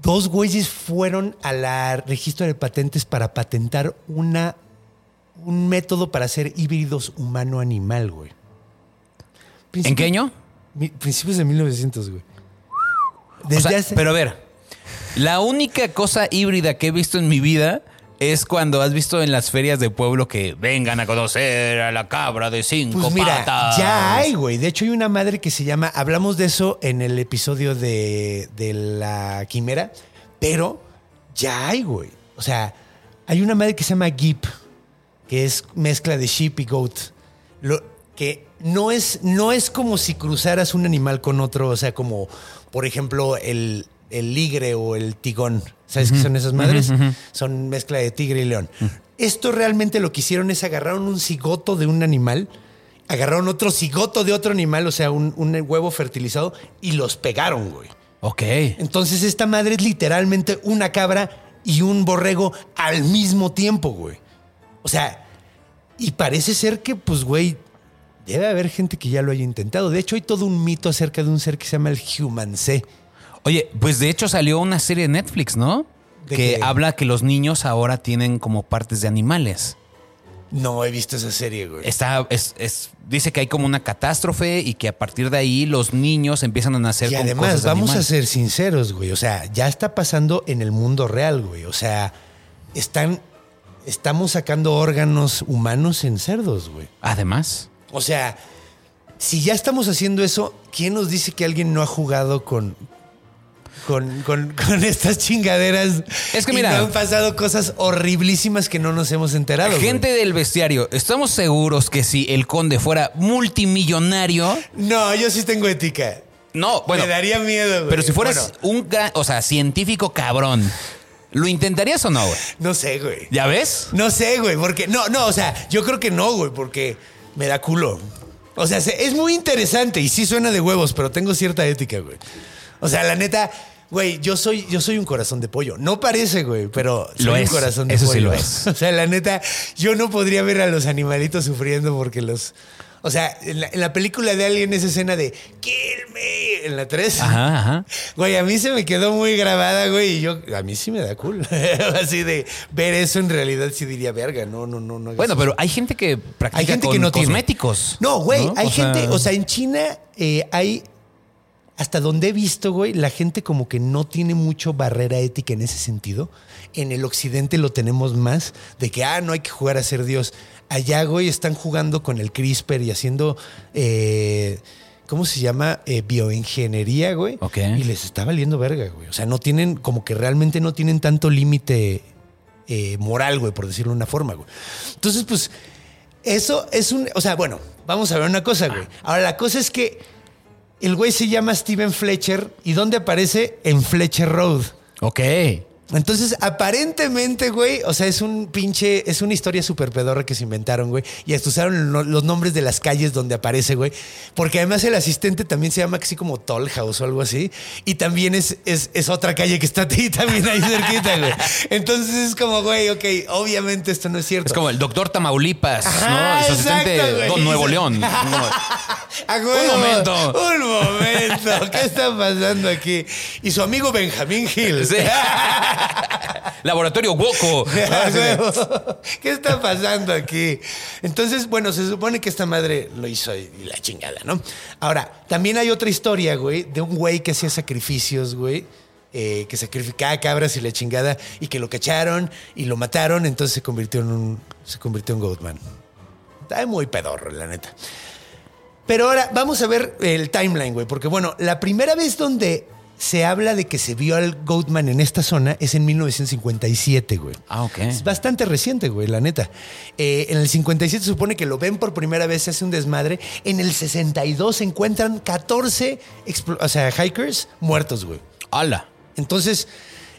dos güeyes fueron a la registro de patentes para patentar una, un método para hacer híbridos humano-animal, güey. ¿En qué año? Mi- Principios de 1900, güey. O Desde sea, hace- Pero a ver, la única cosa híbrida que he visto en mi vida es cuando has visto en las ferias de pueblo que vengan a conocer a la cabra de cinco Pues mira, patas. ya hay, güey. De hecho, hay una madre que se llama. Hablamos de eso en el episodio de, de la quimera, pero ya hay, güey. O sea, hay una madre que se llama Gip, que es mezcla de sheep y goat. Lo, que no es, no es como si cruzaras un animal con otro, o sea, como, por ejemplo, el, el ligre o el tigón. ¿Sabes qué son esas madres? Son mezcla de tigre y león. Esto realmente lo que hicieron es agarraron un cigoto de un animal, agarraron otro cigoto de otro animal, o sea, un, un huevo fertilizado, y los pegaron, güey. Ok. Entonces esta madre es literalmente una cabra y un borrego al mismo tiempo, güey. O sea, y parece ser que, pues, güey, debe haber gente que ya lo haya intentado. De hecho, hay todo un mito acerca de un ser que se llama el Human C. Oye, pues de hecho salió una serie de Netflix, ¿no? ¿De que qué? habla que los niños ahora tienen como partes de animales. No he visto esa serie, güey. Está, es, es- dice que hay como una catástrofe y que a partir de ahí los niños empiezan a nacer Y con además, cosas vamos a ser sinceros, güey. O sea, ya está pasando en el mundo real, güey. O sea, están, estamos sacando órganos humanos en cerdos, güey. Además. O sea, si ya estamos haciendo eso, ¿quién nos dice que alguien no ha jugado con, con, con- con estas chingaderas? Es que y mira- no han pasado cosas horriblísimas que no nos hemos enterado. güey? Gente del bestiario, ¿estamos seguros que si el conde fuera multimillonario? No, yo sí tengo ética. No, bueno. Me daría miedo, güey. Pero si fueras Bueno, un o sea, científico cabrón, ¿lo intentarías o no, güey? no sé, güey. ¿Ya ves? No sé, güey, porque no, no, o sea, yo creo que no, güey, porque me da culo. O sea, se- es muy interesante y sí suena de huevos, pero tengo cierta ética, güey. O sea, la neta, güey, yo soy, yo soy un corazón de pollo. No parece, güey, pero soy Lo un es, corazón de eso sí pollo. lo es. O sea, la neta, yo no podría ver a los animalitos sufriendo porque los. O sea, en la, en la película de Alien esa escena de Kill me en la 3. Ajá, ajá. Güey, a mí se me quedó muy grabada, güey, y yo, a mí sí me da cool. Así de ver eso en realidad sí diría, verga, no, no, no. no Bueno, eso". pero hay gente que practica hay gente con que no tiene. cosméticos. No, güey, ¿no? hay O sea- gente, o sea, en China eh, hay, hasta donde he visto, güey, la gente como que no tiene mucho barrera ética en ese sentido. En el occidente lo tenemos más, de que, ah, no hay que jugar a ser Dios. Allá, güey, están jugando con el CRISPR y haciendo, eh, ¿cómo se llama? Eh, bioingeniería, güey. Ok. Y les está valiendo verga, güey. O sea, no tienen, como que realmente no tienen tanto límite eh, moral, güey, por decirlo de una forma, güey. Entonces, pues, eso es un. O sea, bueno, vamos a ver una cosa, güey. Ahora, la cosa es que el güey se llama Steven Fletcher y ¿dónde aparece? En Fletcher Road. Ok. Entonces, aparentemente, güey, o sea, es un pinche, es una historia súper pedorra que se inventaron, güey. Y hasta usaron lo- los nombres de las calles donde aparece, güey. Porque además el asistente también se llama así como Toll House o algo así. Y también es, es, es otra calle que está ahí también ahí cerquita, güey. Entonces es como, güey, ok, obviamente esto no es cierto. Es como el doctor Tamaulipas, Ajá, ¿no? Su asistente exacto. Don Nuevo León. No. ¡A huevo! Un momento. Un momento. ¿Qué está pasando aquí? Y su amigo Benjamín Hill. Sí. Laboratorio Woco. A huevo. ¿Qué está pasando aquí? Entonces, bueno, se supone que esta madre lo hizo y la chingada, ¿no? Ahora, también hay otra historia, güey, de un güey que hacía sacrificios, güey. eh, que sacrificaba cabras y la chingada y que lo cacharon y lo mataron, entonces se convirtió en un se convirtió en Goatman. Está muy pedorro, la neta. Pero ahora vamos a ver el timeline, güey. Porque bueno, la primera vez donde se habla de que se vio al Goatman en esta zona es en 1957, güey. Ah, ok. Es bastante reciente, güey, la neta. Eh, en el 57 se supone que lo ven por primera vez, se hace un desmadre. En el 62 se encuentran 14 explo- o sea, hikers muertos, güey. ¡Hala! Entonces,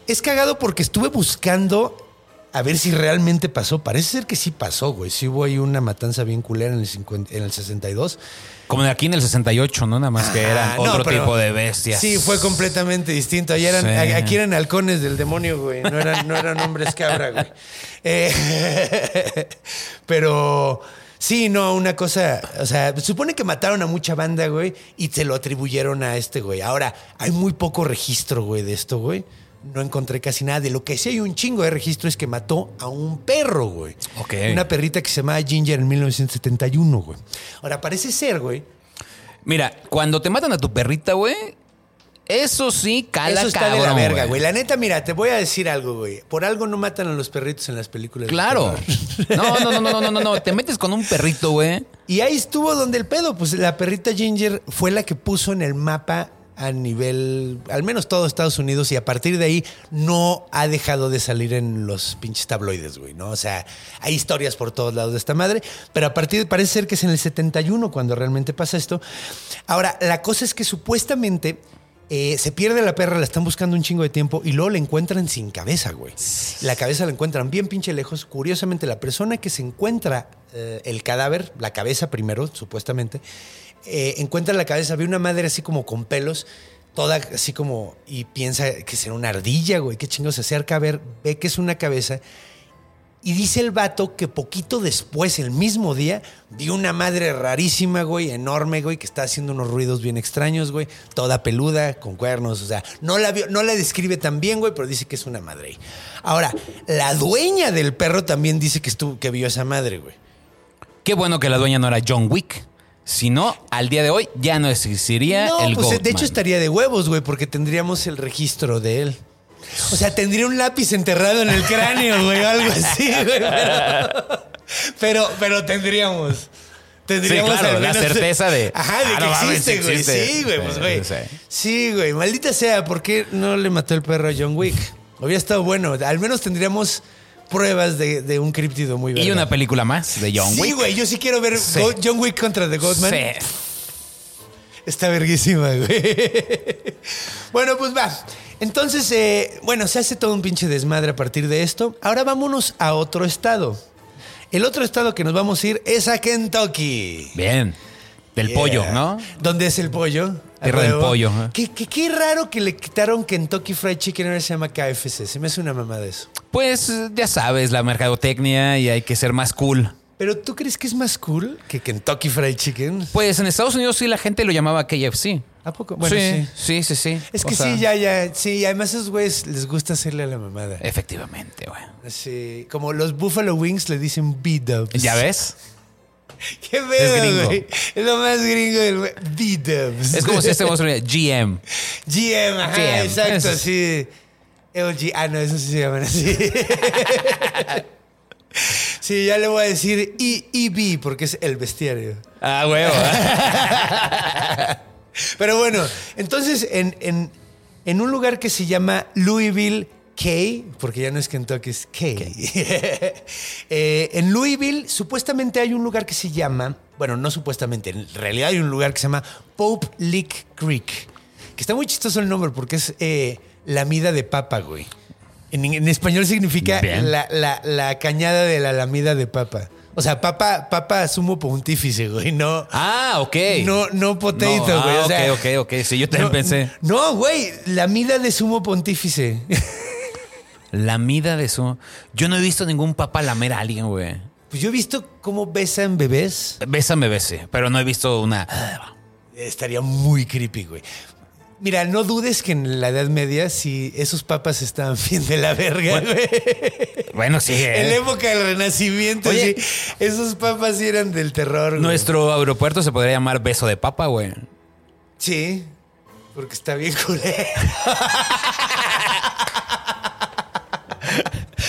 es cagado porque estuve buscando a ver si realmente pasó. Parece ser que sí pasó, güey. Sí hubo ahí una matanza bien culera en el, 50 en el 62. Como de aquí en el 68, ¿no? Nada más que eran Ah, no, otro tipo de bestias. Sí, fue completamente distinto. Allá eran, Sí. Aquí eran halcones del demonio, güey. No eran, no eran hombres cabra, güey. Eh, pero sí, no, una cosa. O sea, supone que mataron a mucha banda, güey, y se lo atribuyeron a este, güey. Ahora, hay muy poco registro, güey, de esto, güey. No encontré casi nada. De lo que sí hay un chingo de registro es que mató a un perro, güey. Ok. Una perrita que se llamaba Ginger en 1971, güey. Ahora, parece ser, güey, Mira, cuando te matan a tu perrita, güey, eso sí cala Eso está cabrón, de la verga, güey. La neta, mira, te voy a decir algo, güey. Por algo no matan a los perritos en las películas. Claro. no, no, no, no, no, no, no. Te metes con un perrito, güey. Y ahí estuvo donde el pedo. Pues la perrita Ginger fue la que puso en el mapa a nivel, al menos todo Estados Unidos, y a partir de ahí no ha dejado de salir en los pinches tabloides, güey, ¿no? O sea, hay historias por todos lados de esta madre, pero a partir, parece ser que es en el 71 cuando realmente pasa esto. Ahora, la cosa es que supuestamente eh, se pierde la perra, la están buscando un chingo de tiempo y luego la encuentran sin cabeza, güey. La cabeza la encuentran bien pinche lejos. Curiosamente, la persona que se encuentra eh, el cadáver, la cabeza primero, supuestamente, eh, encuentra la cabeza, ve una madre así como con pelos, toda así como, y piensa que será una ardilla, güey. Qué chingo se acerca a ver, ve que es una cabeza. Y dice el vato que poquito después, el mismo día, vio una madre rarísima, güey, enorme, güey, que está haciendo unos ruidos bien extraños, güey, toda peluda, con cuernos, o sea, no la, no la describe tan bien, güey, pero dice que es una madre. Ahora, la dueña del perro también dice que, estuvo, que vio esa madre, güey. Qué bueno que la dueña no era John Wick. Si no, al día de hoy ya no existiría No, el pues de hecho estaría de huevos, güey, porque tendríamos el registro de él. O sea, tendría un lápiz enterrado en el cráneo, güey, o algo así, güey. Pero, pero, pero tendríamos. Tendríamos Sí, claro, al la menos- certeza de, Ajá, de ah, que no mames, existe, güey. Sí, güey, pues, güey. Sí, güey. Maldita sea, ¿por qué no le mató el perro a John Wick? Hubiera estado bueno. Al menos tendríamos pruebas de, de un críptido muy Y verga. una película más de John Sí, Wick. güey. Yo sí quiero ver Sí. John Wick contra The Goatman. Sí. Está verguísima, güey. bueno, pues va. Entonces, eh, bueno, se hace todo un pinche desmadre a partir de esto. Ahora vámonos a otro estado. El otro estado que nos vamos a ir es a Kentucky. Bien. Del Yeah. pollo, ¿no? ¿Dónde es el pollo? Tierra del pollo. Qué, qué- qué raro que le quitaron Kentucky Fried Chicken, ahora se llama KFC. Se me hace una mamada eso. Pues ya sabes, la mercadotecnia y hay que ser más cool. Pero ¿tú crees que es más cool que Kentucky Fried Chicken? Pues en Estados Unidos sí la gente lo llamaba KFC. ¿A poco? Bueno, sí, sí. sí, sí, sí. Es O que sea, sí, ya, ya. Sí, además a esos güeyes les gusta hacerle a la mamada. Efectivamente, güey. Sí, como los Buffalo Wings le dicen B-dubs. ¿Ya ves? Qué pedo, güey. Es lo más gringo del güey. B-dubs. Es como si este era GM. GM, ajá, GM, exacto, sí. LG, ah, no, eso sí se llaman así. sí, ya le voy a decir E- EB porque es el bestiario. Ah, huevo. Pero bueno, entonces en, en- en un lugar que se llama Louisville, K, porque ya no es Kentucky, es K. Eh, en Louisville, supuestamente hay un lugar que se llama, bueno, no supuestamente, en realidad hay un lugar que se llama Pope Lick Creek, que está muy chistoso el nombre porque es eh, la mida de papa, güey. En, en español significa la, la- la cañada de la lamida de papa. O sea, papa, papa sumo pontífice, güey, no. Ah, ok. No, no potato, No, güey. ah, o sea, ok, ok, ok. Sí, yo también no, pensé. No, güey, la mida de sumo pontífice. La mida de eso. Yo no he visto ningún papá lamer a alguien, güey. Pues yo he visto cómo besan bebés. Bésame, bese, pero no he visto una. Estaría muy creepy, güey. Mira, no dudes que en la Edad Media, si esos papas estaban bien de la verga, güey. Bueno, sí. En la ¿eh? época del Renacimiento, Oye. sí, esos papas sí eran del terror, güey. Nuestro aeropuerto se podría llamar beso de papa, güey. Sí, porque está bien culero.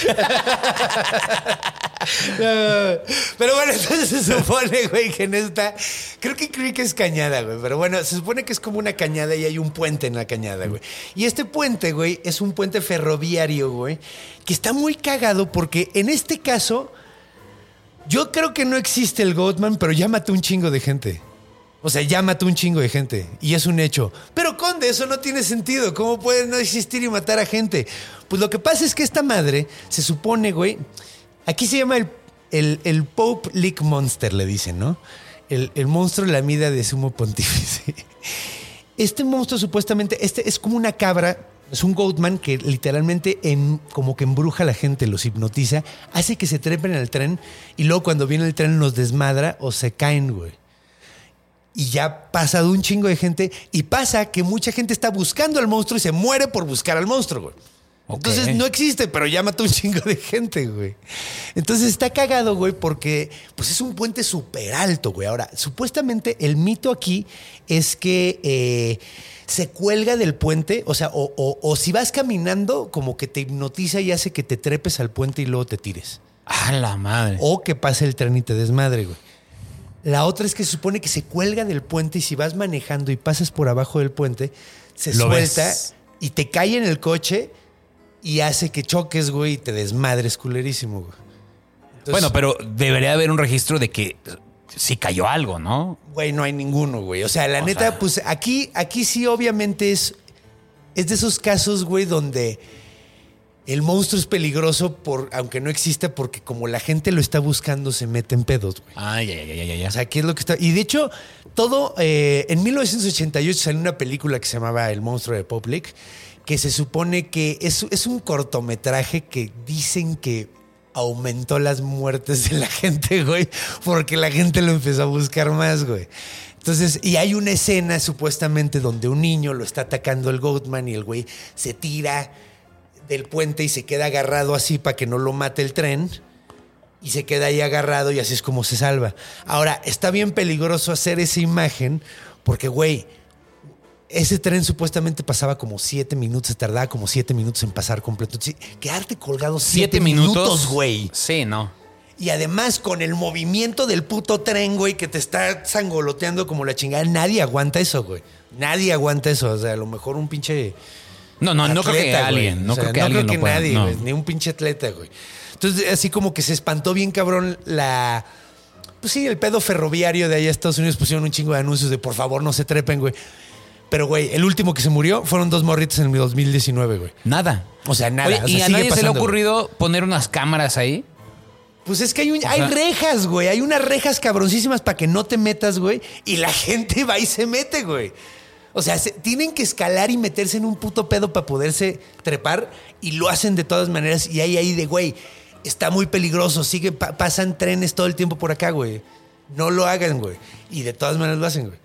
Pero bueno, entonces se supone, güey, que en esta. Creo que Creek es cañada, güey. Pero bueno, se supone que es como una cañada y hay un puente en la cañada, güey. Y este puente, güey, es un puente ferroviario, güey, que está muy cagado porque en este caso. Yo creo que no existe el Goatman, pero ya mató un chingo de gente. O sea, ya mató un chingo de gente. Y es un hecho. Pero Conde, eso no tiene sentido. ¿Cómo puede no existir y matar a gente? Pues lo que pasa es que esta madre se supone, güey. Aquí se llama el, el, el Pope League Monster, le dicen, ¿no? El, el monstruo de la mida de sumo pontífice. Este monstruo supuestamente, este es como una cabra, es un goatman que literalmente en, como que embruja a la gente, los hipnotiza, hace que se trepen al tren y luego cuando viene el tren los desmadra o se caen, güey. Y ya ha pasado un chingo de gente y pasa que mucha gente está buscando al monstruo y se muere por buscar al monstruo, güey. Entonces no existe, pero ya mató un chingo de gente, güey. Entonces está cagado, güey, porque pues es un puente súper alto, güey. Ahora, supuestamente el mito aquí es que eh, se cuelga del puente, o sea, o, o- o si vas caminando, como que te hipnotiza y hace que te trepes al puente y luego te tires. A la madre. O que pase el tren y te desmadre, güey. La otra es que se supone que se cuelga del puente y si vas manejando y pasas por abajo del puente, se Lo suelta ves. y te cae en el coche y hace que choques, güey, y te desmadres culerísimo, güey. Entonces, bueno, pero debería haber un registro de que sí cayó algo, ¿no? Güey, no hay ninguno, güey. O sea, la O neta, sea- pues aquí, aquí sí, obviamente es. Es de esos casos, güey, donde el monstruo es peligroso, por, aunque no exista, porque como la gente lo está buscando, se mete en pedos, güey. Ay, ya, ya, ya, ya. O sea, ¿qué es lo que está? Y de hecho, todo. eh, en 1988 salió una película que se llamaba El monstruo de Public, que se supone que es, es un cortometraje que dicen que aumentó las muertes de la gente, güey, porque la gente lo empezó a buscar más, güey. Entonces, y hay una escena supuestamente donde un niño lo está atacando el Goatman y el güey se tira del puente y se queda agarrado así para que no lo mate el tren y se queda ahí agarrado y así es como se salva. Ahora, está bien peligroso hacer esa imagen porque, güey, ese tren supuestamente pasaba como siete minutos, se tardaba como siete minutos en pasar completo. Quedarte colgado siete, minutos, güey. Sí, no. Y además con el movimiento del puto tren, güey, que te está sangoloteando como la chingada, nadie aguanta eso, güey. Nadie aguanta eso. O sea, a lo mejor un pinche No, no, no creo que alguien. No O sea, creo que alguien creo pueda. nadie, no. güey, ni un pinche atleta, güey. Entonces, así como que se espantó bien cabrón la. Pues sí, el pedo ferroviario de allá a Estados Unidos pusieron un chingo de anuncios de por favor no se trepen, güey. Pero, güey, el último que se murió fueron dos morritos en el 2019, güey. Nada. O sea, nada. Oye, o sea, ¿Y a nadie se le ha güey. ocurrido poner unas cámaras ahí? Pues es que hay, un- O hay rejas, güey. Hay unas rejas cabroncísimas para que no te metas, güey. Y la gente va y se mete, güey. O sea, se- tienen que escalar y meterse en un puto pedo para poderse trepar y lo hacen de todas maneras. Y hay ahí de, güey, está muy peligroso. Sigue, pa- pasan trenes todo el tiempo por acá, güey. No lo hagan, güey. Y de todas maneras lo hacen, güey.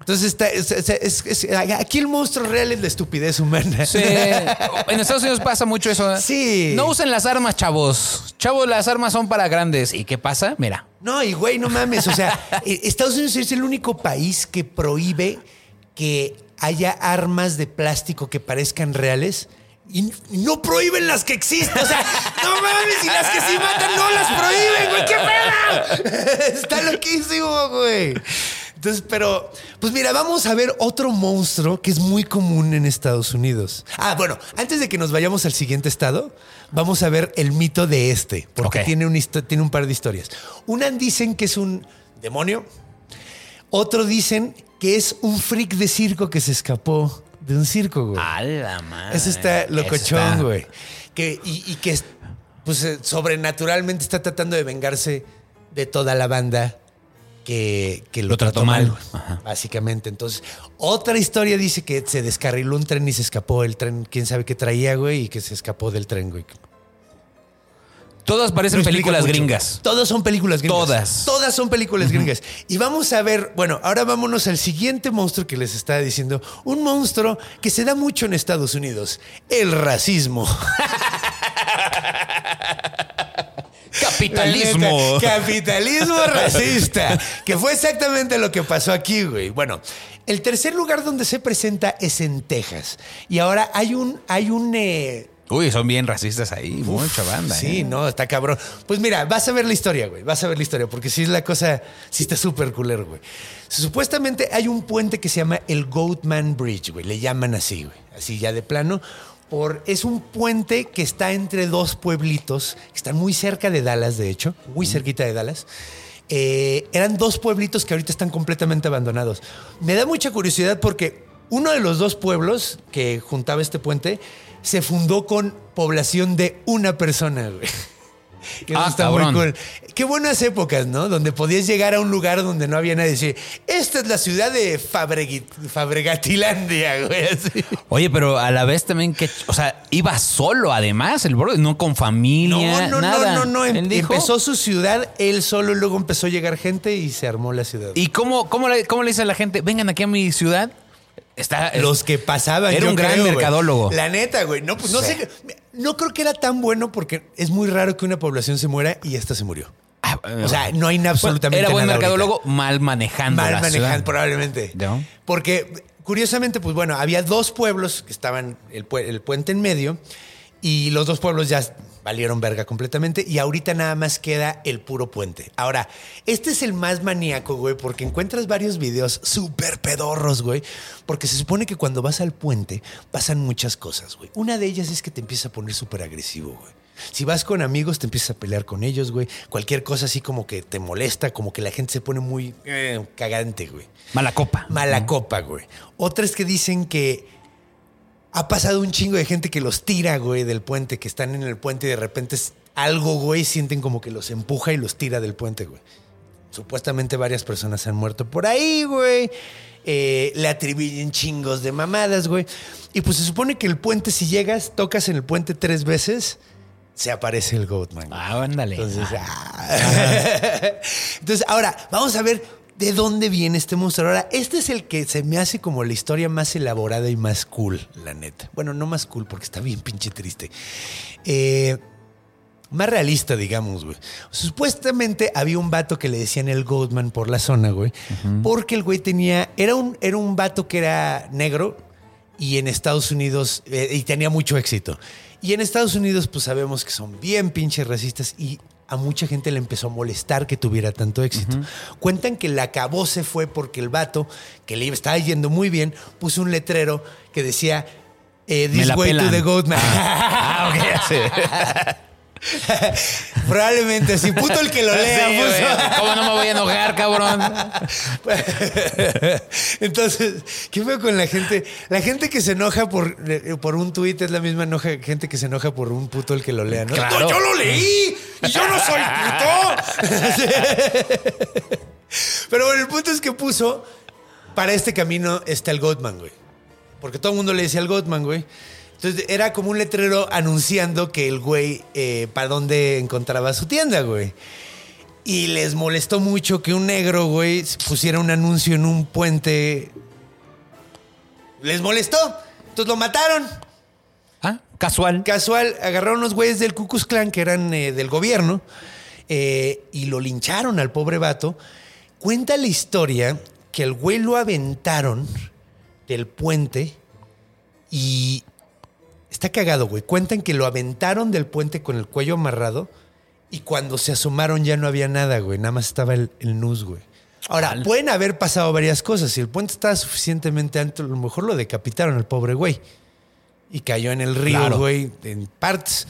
Entonces, está, es- es- es- es- aquí el monstruo real es la estupidez humana. Sí. en Estados Unidos pasa mucho eso. ¿eh? Sí. No usen las armas, chavos. Chavos, las armas son para grandes. ¿Y qué pasa? Mira. No, y güey, no mames. O sea, eh, Estados Unidos es el único país que prohíbe que haya armas de plástico que parezcan reales. Y no prohíben las que existen. O sea, no mames, y las que sí matan no las prohíben, güey. ¡Qué pedo! Está loquísimo, güey. Entonces, pero, pues mira, vamos a ver otro monstruo que es muy común en Estados Unidos. Ah, bueno, antes de que nos vayamos al siguiente estado, vamos a ver el mito de este, porque tiene, un tiene un par de historias. Una dicen que es un demonio, otro dicen que es un freak de circo que se escapó de un circo, güey. A la madre. Eso está locochón, está- güey. Que, y, y que pues, eh, sobrenaturalmente está tratando de vengarse de toda la banda que, que lo, Lo trató trató mal, mal. básicamente. Entonces, otra historia dice que se descarriló un tren y se escapó el tren, quién sabe qué traía, güey, y que se escapó del tren, güey. Todas parecen películas mucho. gringas. Todas son películas gringas. Todas. Todas son películas gringas. Y vamos a ver, bueno, ahora vámonos al siguiente monstruo que les estaba diciendo. Un monstruo que se da mucho en Estados Unidos. El racismo. Capitalismo. Neta, Capitalismo racista. Que fue exactamente lo que pasó aquí, güey. Bueno, el tercer lugar donde se presenta es en Texas. Y ahora hay un, hay un, eh, Uy, son bien racistas ahí, mucha banda. Sí, ¿eh? no, está cabrón. Pues mira, vas a ver la historia, güey. Vas a ver la historia, porque sí es la cosa, sí está súper culero, güey. Supuestamente hay un puente que se llama el Goatman Bridge, güey. Le llaman así, güey. Así ya de plano. Por, es un puente que está entre dos pueblitos, que están muy cerca de Dallas, de hecho, muy cerquita de Dallas. Eh, eran dos pueblitos que ahorita están completamente abandonados. Me da mucha curiosidad porque uno de los dos pueblos que juntaba este puente se fundó con población de una persona, güey. Que Ah, está cabrón. muy cool. Qué buenas épocas, ¿no? Donde podías llegar a un lugar donde no había nadie y decir, esta es la ciudad de Fabregatilandia, güey. así. Oye, pero a la vez también que, o sea, iba solo además, el bro, no con familia, No, no, nada. no, no, no. Em- Él dijo- Empezó su ciudad él solo luego empezó a llegar gente y se armó la ciudad. ¿Y cómo, cómo, le, cómo le dice a la gente, vengan aquí a mi ciudad? Está, Los que pasaban. Era yo un gran creo, mercadólogo. La neta, güey. No, pues no sé. No creo que era tan bueno porque es muy raro que una población se muera y esta se murió. Ah, O sea, no hay absolutamente Era buen nada mercadólogo, mal manejando Mal la manejando, ciudad. probablemente. ¿No? Porque, curiosamente, pues bueno, había dos pueblos que estaban el, pu- el puente en medio y los dos pueblos ya valieron verga completamente y ahorita nada más queda el puro puente. Ahora, este es el más maníaco, güey, porque encuentras varios videos súper pedorros, güey, porque se supone que cuando vas al puente pasan muchas cosas, güey. Una de ellas es que te empiezas a poner súper agresivo, güey. Si vas con amigos, te empiezas a pelear con ellos, güey. Cualquier cosa así como que te molesta, como que la gente se pone muy eh, cagante, güey. Mala copa. Mala copa, güey. Otras que dicen que ha pasado un chingo de gente que los tira, güey, del puente, que están en el puente y de repente algo, güey, sienten como que los empuja y los tira del puente, güey. Supuestamente varias personas han muerto por ahí, güey. Eh, le atribuyen chingos de mamadas, güey. Y pues se supone que el puente, si llegas, tocas en el puente tres veces, se aparece el Goatman. Ah, ándale. Entonces, ah. Entonces, ahora, vamos a ver de dónde viene este monstruo. Ahora, este es el que se me hace como la historia más elaborada y más cool, la neta. Bueno, no más cool porque está bien pinche triste. Eh, más realista, digamos, güey. Supuestamente había un vato que le decían el Goatman por la zona, güey. Porque el güey tenía. Era un, era un vato que era negro y en Estados Unidos. eh, y tenía mucho éxito. Y en Estados Unidos, pues sabemos que son bien pinches racistas y a mucha gente le empezó a molestar que tuviera tanto éxito. Cuentan que la acabó se fue porque el vato, que le estaba yendo muy bien, puso un letrero que decía. eh, This way to the Goatman. Ah, ya sé. Probablemente así, puto el que lo lea. Sí, puso. güey. ¿Cómo no me voy a enojar, cabrón? Entonces, ¿qué fue con la gente? La gente que se enoja por, eh, por un tuit es la misma enoja, gente que se enoja por un puto el que lo lea, ¿no? Claro. ¡No, yo lo leí! ¡Y yo no soy puto! Pero bueno, el punto es que puso, para este camino está el Goatman, güey. Porque todo el mundo le decía al Goatman, güey. Entonces era como un letrero anunciando que el güey, eh, para dónde encontraba su tienda, güey. Y les molestó mucho que un negro, güey, pusiera un anuncio en un puente. Les molestó. Entonces lo mataron. Ah, casual. Casual, agarraron unos güeyes del Ku Klux Klan que eran eh, del gobierno eh, y lo lincharon al pobre vato. Cuenta la historia que el güey lo aventaron del puente y está cagado, güey. Cuentan que lo aventaron del puente con el cuello amarrado y cuando se asomaron ya no había nada, güey. Nada más estaba el, el nus, güey. Ahora, Al- pueden haber pasado varias cosas. Si el puente estaba suficientemente alto, a lo mejor lo decapitaron al pobre güey. Y cayó en el río, Claro. güey, en partes.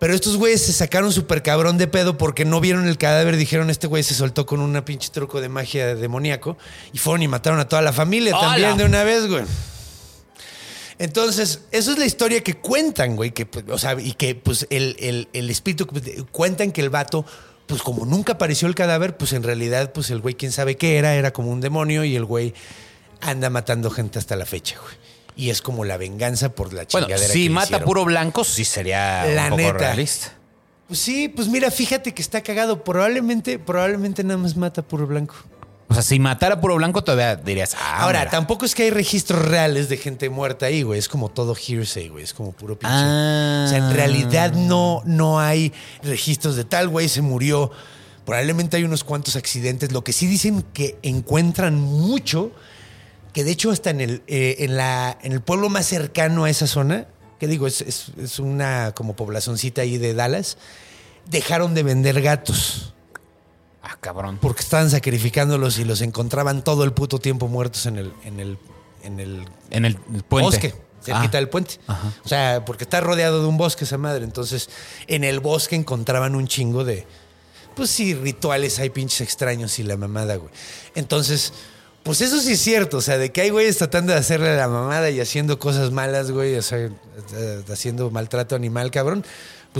Pero estos güeyes se sacaron súper cabrón de pedo porque no vieron el cadáver. Dijeron, este güey se soltó con una pinche truco de magia demoníaco. Y fueron y mataron a toda la familia también de una vez, güey. Entonces, eso es la historia que cuentan, güey. Que, pues, o sea, y que pues el, el- el espíritu cuentan que el vato, pues como nunca apareció el cadáver, pues en realidad, pues el güey, quién sabe qué era, era como un demonio y el güey anda matando gente hasta la fecha, güey. Y es como la venganza por la Bueno, chingadera si que mata hicieron. puro blanco, sí sería La un poco neta. realista. Pues sí, pues mira, fíjate que está cagado. Probablemente, probablemente nada más mata puro blanco. O sea, si matara puro blanco, todavía dirías, ah, Ahora, mira. tampoco es que hay registros reales de gente muerta ahí, güey. Es como todo hearsay, güey. Es como puro pinche. Ah. O sea, en realidad no, no hay registros de tal, güey, se murió. Probablemente hay unos cuantos accidentes. Lo que sí dicen que encuentran mucho, que de hecho hasta en el, eh, en la, en el pueblo más cercano a esa zona, que digo, es, es- es una como poblacioncita ahí de Dallas, dejaron de vender gatos Ah, cabrón. porque estaban sacrificándolos y los encontraban todo el puto tiempo muertos en el, en el, en el En el puente. bosque, cerquita Ah, del puente. Ajá. O sea, porque está rodeado de un bosque esa madre. Entonces, en el bosque encontraban un chingo de, pues sí, rituales, hay pinches extraños y la mamada, güey. Entonces, pues eso sí es cierto. O sea, de que hay güeyes tratando de hacerle la mamada y haciendo cosas malas, güey. O sea, eh, haciendo maltrato animal, cabrón.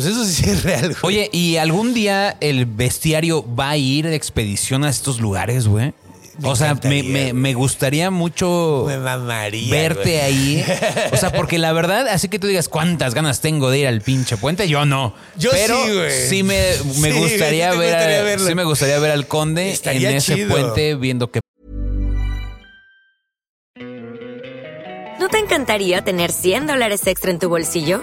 Pues eso sí es real, güey. Oye, ¿y algún día el bestiario va a ir de expedición a estos lugares, güey? Me O sea, me, me- gustaría mucho me mamaría. verte güey. ahí. O sea, porque la verdad, así que tú digas cuántas ganas tengo de ir al pinche puente, yo no. Yo Pero sí, güey. sí me, me Sí, gustaría ver, gustaría sí me gustaría ver al conde Estaría en ese chido. puente viendo que ¿No te encantaría tener 100 dólares extra en tu bolsillo?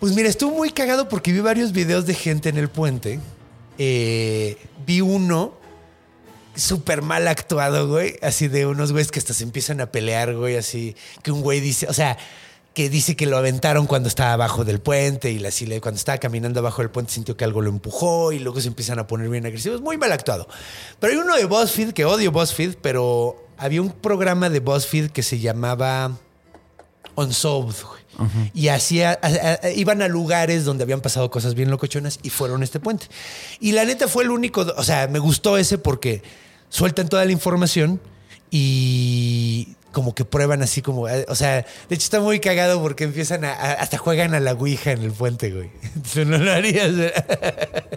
Pues mira, estuvo muy cagado porque vi varios videos de gente en el puente. Eh, vi uno súper mal actuado, güey. Así de unos güeyes que hasta se empiezan a pelear, güey. Así que un güey dice, o sea, que dice que lo aventaron cuando estaba abajo del puente y la, así le- cuando estaba caminando abajo del puente sintió que algo lo empujó y luego se empiezan a poner bien agresivos. Muy mal actuado. Pero hay uno de BuzzFeed que odio BuzzFeed, pero había un programa de BuzzFeed que se llamaba Unsolved, güey. Y hacía, a- a- iban a lugares donde habían pasado cosas bien locochonas y fueron a este puente. Y la neta fue el único, o sea, me gustó ese porque sueltan toda la información y como que prueban así como, eh, o sea, de hecho está muy cagado porque empiezan a, a- hasta juegan a la Ouija en el puente, güey. Tú no lo harías.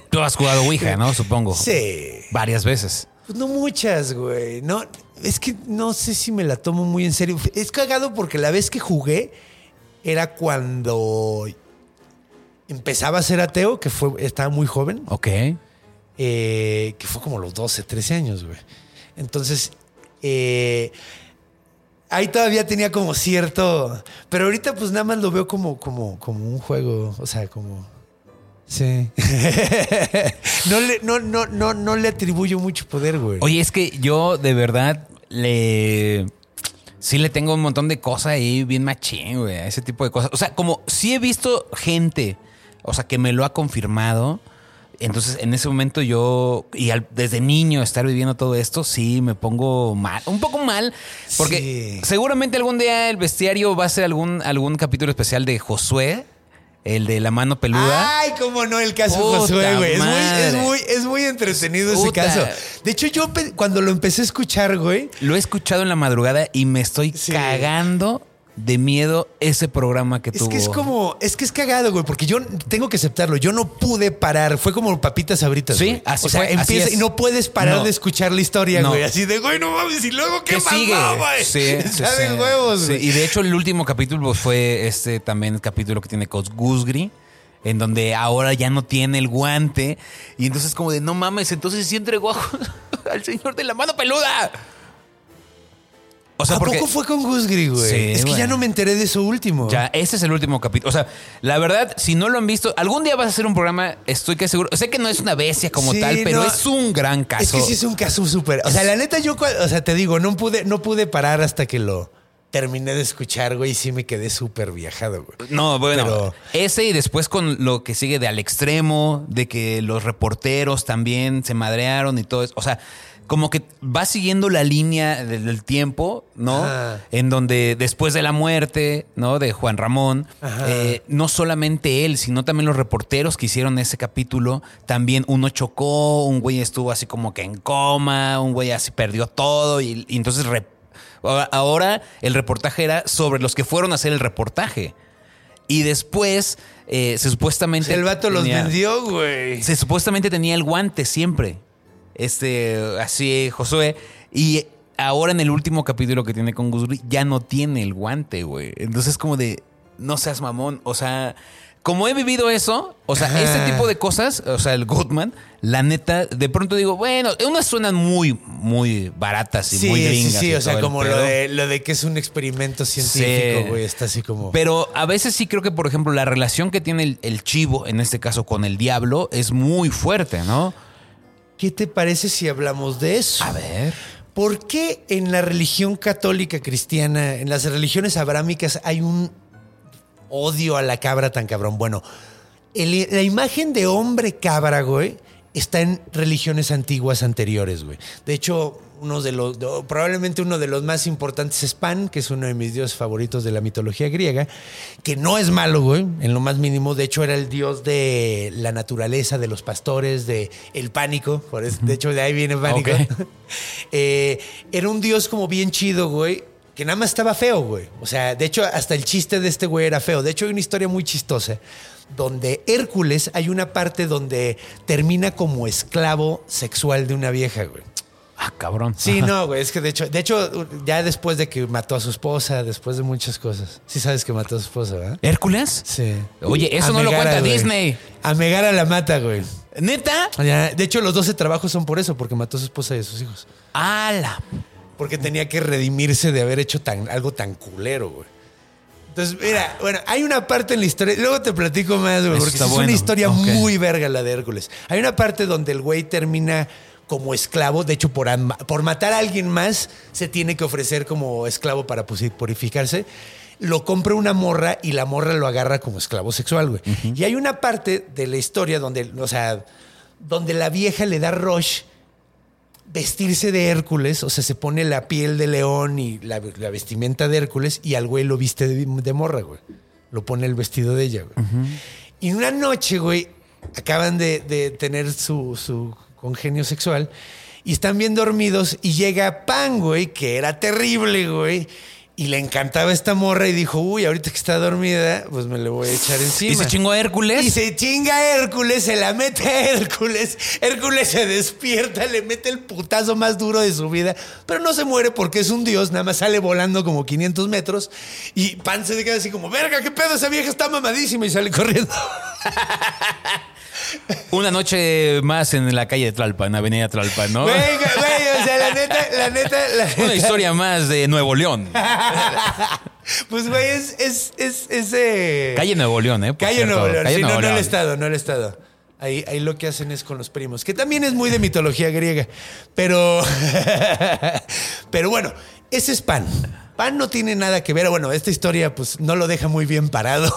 Tú has jugado Ouija, ¿no? Supongo. Sí. Varias veces. Pues no muchas, güey. No, es que no sé si me la tomo muy en serio. Es cagado porque la vez que jugué era cuando empezaba a ser ateo, que fue, estaba muy joven, Ok. eh, que fue como los 12, 13 años, güey. Entonces, eh, ahí todavía tenía como cierto. Pero ahorita, pues nada más lo veo como, como, como un juego. O sea, como. Sí. no, le, no, no, no, no le atribuyo mucho poder, güey. Oye, es que yo de verdad le. Sí le tengo un montón de cosas ahí bien machín, güey, ese tipo de cosas. O sea, como sí he visto gente, o sea, que me lo ha confirmado. Entonces, en ese momento yo, y al- desde niño estar viviendo todo esto, sí me pongo mal, un poco mal, porque Sí. seguramente algún día el bestiario va a ser algún, algún capítulo especial de Josué, el de la mano peluda. Ay, cómo no, el caso Puta Josué, güey. Es muy, es, muy, es muy entretenido Puta. ese caso. De hecho, yo cuando lo empecé a escuchar, güey, Lo he escuchado en la madrugada y me estoy Sí. cagando de miedo ese programa que Es tuvo. que es como, es que es cagado, güey, porque yo tengo que aceptarlo. Yo no pude parar. Fue como papitas abritas. Sí, güey. así O sea, fue, empieza es. y no puedes parar No. de escuchar la historia, No. güey. Así de, güey, no mames, y luego qué, ¿Qué pasó, sigue? güey. Sí, sí, sí. huevos, Sí, güey. Y de hecho, el último capítulo fue este también el capítulo que tiene Cos Gusgri. En donde ahora ya no tiene el guante. Y entonces, como de no mames, entonces sí entregó al señor de la mano peluda. O sea, ¿A porque poco fue con Gusgri, güey? Sí, es que ya no me enteré de eso último. Ya, ese es el último capítulo. O sea, la verdad, si no lo han visto, algún día vas a hacer un programa, estoy que seguro. Sé que no es una bestia como Sí, tal, pero no. es un gran caso. Es que sí es un caso súper. O sea, la neta, yo, o sea, te digo, no pude, no pude parar hasta que lo terminé de escuchar, güey, y sí me quedé súper viajado, güey. No, bueno, Pero- ese y después con lo que sigue de al extremo, de que los reporteros también se madrearon y todo eso. O sea, como que va siguiendo la línea del, tiempo, ¿no? Ajá. En donde después de la muerte, ¿no? De Juan Ramón, eh, no solamente él, sino también los reporteros que hicieron ese capítulo, también uno chocó, un güey estuvo así como que en coma, un güey así perdió todo y, y entonces re- ahora- el reportaje era sobre los que fueron a hacer el reportaje. Y después, eh, se supuestamente. El vato los vendió, güey. Se supuestamente tenía el guante siempre. Este, así, Josué. Y ahora en el último capítulo que tiene con Gusgri, ya no tiene el guante, güey. Entonces, como de. No seas mamón. O sea. como he vivido eso, o sea, Ajá. este tipo de cosas, o sea, el Goodman, la neta, de pronto digo, bueno, unas suenan muy, muy baratas y Sí, muy sí, gringas. sí, y o sea, como lo de, lo de que es un experimento científico, Sí. güey, está así como... Pero a veces sí creo que, por ejemplo, la relación que tiene el, el chivo, en este caso con el diablo, es muy fuerte, ¿no? ¿Qué te parece si hablamos de eso? A ver. ¿Por qué en la religión católica cristiana, en las religiones abrámicas, hay un odio a la cabra tan cabrón? Bueno, el- la imagen de hombre cabra, güey, está en religiones antiguas anteriores, güey. De hecho, uno de los, probablemente uno de los más importantes es Pan, que es uno de mis dioses favoritos de la mitología griega, que no es malo, güey, en lo más mínimo. De hecho, era el dios de la naturaleza, de los pastores, de el pánico. Por eso, de hecho, de ahí viene pánico. Eh, era un dios como bien chido, güey. Que nada más estaba feo, güey. O sea, de hecho, hasta el chiste de este güey era feo. De hecho, hay una historia muy chistosa donde Hércules hay una parte donde termina como esclavo sexual de una vieja, güey. Ah, cabrón. Sí, no, güey. Es que de hecho, de hecho, ya después de que mató a su esposa, después de muchas cosas. Sí sabes que mató a su esposa, ¿verdad? ¿Hércules? Sí. Oye, eso A no lo cuenta güey. Disney. A Megara la mata, güey. ¿Neta? De hecho, los 12 trabajos son por eso, porque mató a su esposa y a sus hijos. ¡Hala! Porque tenía que redimirse de haber hecho tan, algo tan culero, güey. Entonces, mira, bueno, hay una parte en la historia, luego te platico más, güey, porque es bueno. una historia muy verga la de Hércules. Hay una parte donde el güey termina como esclavo, de hecho, por, por matar a alguien más, se tiene que ofrecer como esclavo para purificarse. Lo compra una morra y la morra lo agarra como esclavo sexual, güey. Y hay una parte de la historia donde, o sea, donde la vieja le da rush vestirse de Hércules, o sea, se pone la piel de león y la, la vestimenta de Hércules y al güey lo viste de, de morra, güey. Lo pone el vestido de ella, güey. Y una noche, güey, acaban de, de tener su, su congenio sexual y están bien dormidos y llega Pan, güey, que era terrible, güey. Y le encantaba esta morra y dijo, uy, ahorita que está dormida, pues me le voy a echar encima. ¿Y se chingó a Hércules? Y se chinga a Hércules, se la mete a Hércules. Hércules se despierta, le mete el putazo más duro de su vida, pero no se muere porque es un dios, nada más sale volando como 500 metros. Y Pan se queda así como, verga, qué pedo, esa vieja está mamadísima y sale corriendo. Una noche más en la calle de Tlalpan, Avenida Tlalpan, ¿no? Güey, güey, o sea, la neta, la neta, la neta. Una historia más de Nuevo León. Pues, güey, es, es, es, es, eh, Calle Nuevo León, ¿eh? Por Calle cierto. Nuevo León. Calle Sí, no, no el León. estado, no el estado. Ahí, ahí lo que hacen es con los primos, que también es muy de mitología griega. Pero, pero bueno, ese es Pan. Pan no tiene nada que ver. Bueno, esta historia pues no lo deja muy bien parado,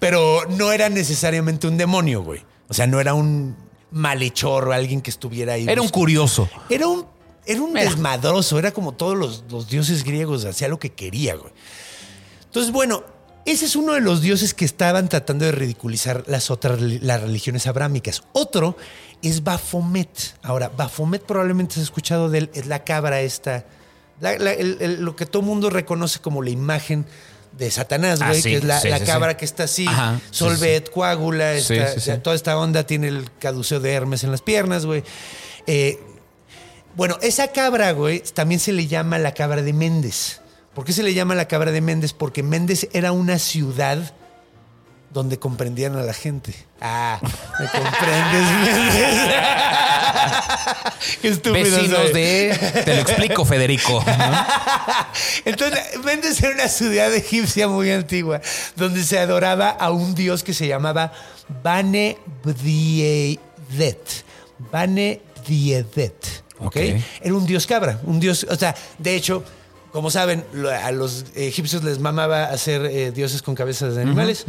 pero no era necesariamente un demonio, güey. O sea, no era un malhechor o alguien que estuviera ahí. Era un curioso. Era un, era un Era. desmadroso, era como todos los, los dioses griegos, hacía lo que quería, güey. Entonces, bueno, ese es uno de los dioses que estaban tratando de ridiculizar las otras las religiones abrámicas. Otro es Baphomet. Ahora, Baphomet probablemente has escuchado de él, es la cabra esta, la- la- el- el- lo que todo mundo reconoce como la imagen de Satanás, Ah, güey, sí, que es la, sí, la sí, cabra que está así, Ajá, solvet, coágula, está- toda esta onda tiene el caduceo de Hermes en las piernas, güey. Eh, bueno, esa cabra, güey, también se le llama la cabra de Méndez. ¿Por qué se le llama la cabra de Méndez? Porque Méndez era una ciudad donde comprendían a la gente. Ah, ¿me comprendes? Qué estúpido Vecinos soy. de. Te lo explico, Federico. ¿no? Entonces, Méndez era una ciudad egipcia muy antigua donde se adoraba a un dios que se llamaba Bane Bdiedet. Bane Bdiedet. Ok. Era un dios cabra, un dios, o sea, de hecho, como saben, a los egipcios les mamaba hacer eh, dioses con cabezas de animales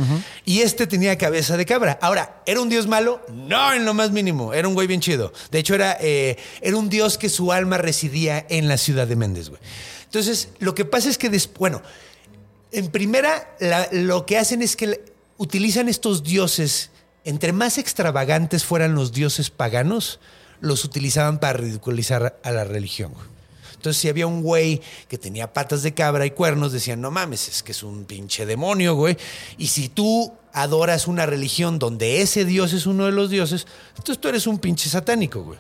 y este tenía cabeza de cabra. Ahora, ¿era un dios malo? No, en lo más mínimo. Era un güey bien chido. De hecho, era, eh, era un dios que su alma residía en la ciudad de Méndez, güey. Entonces, lo que pasa es que, des- bueno, en primera, la- lo que hacen es que utilizan estos dioses, entre más extravagantes fueran los dioses paganos, los utilizaban para ridiculizar a la religión. güey. Entonces, si había un güey que tenía patas de cabra y cuernos, decían, no mames, es que es un pinche demonio, güey. Y si tú adoras una religión donde ese dios es uno de los dioses, entonces tú eres un pinche satánico, güey.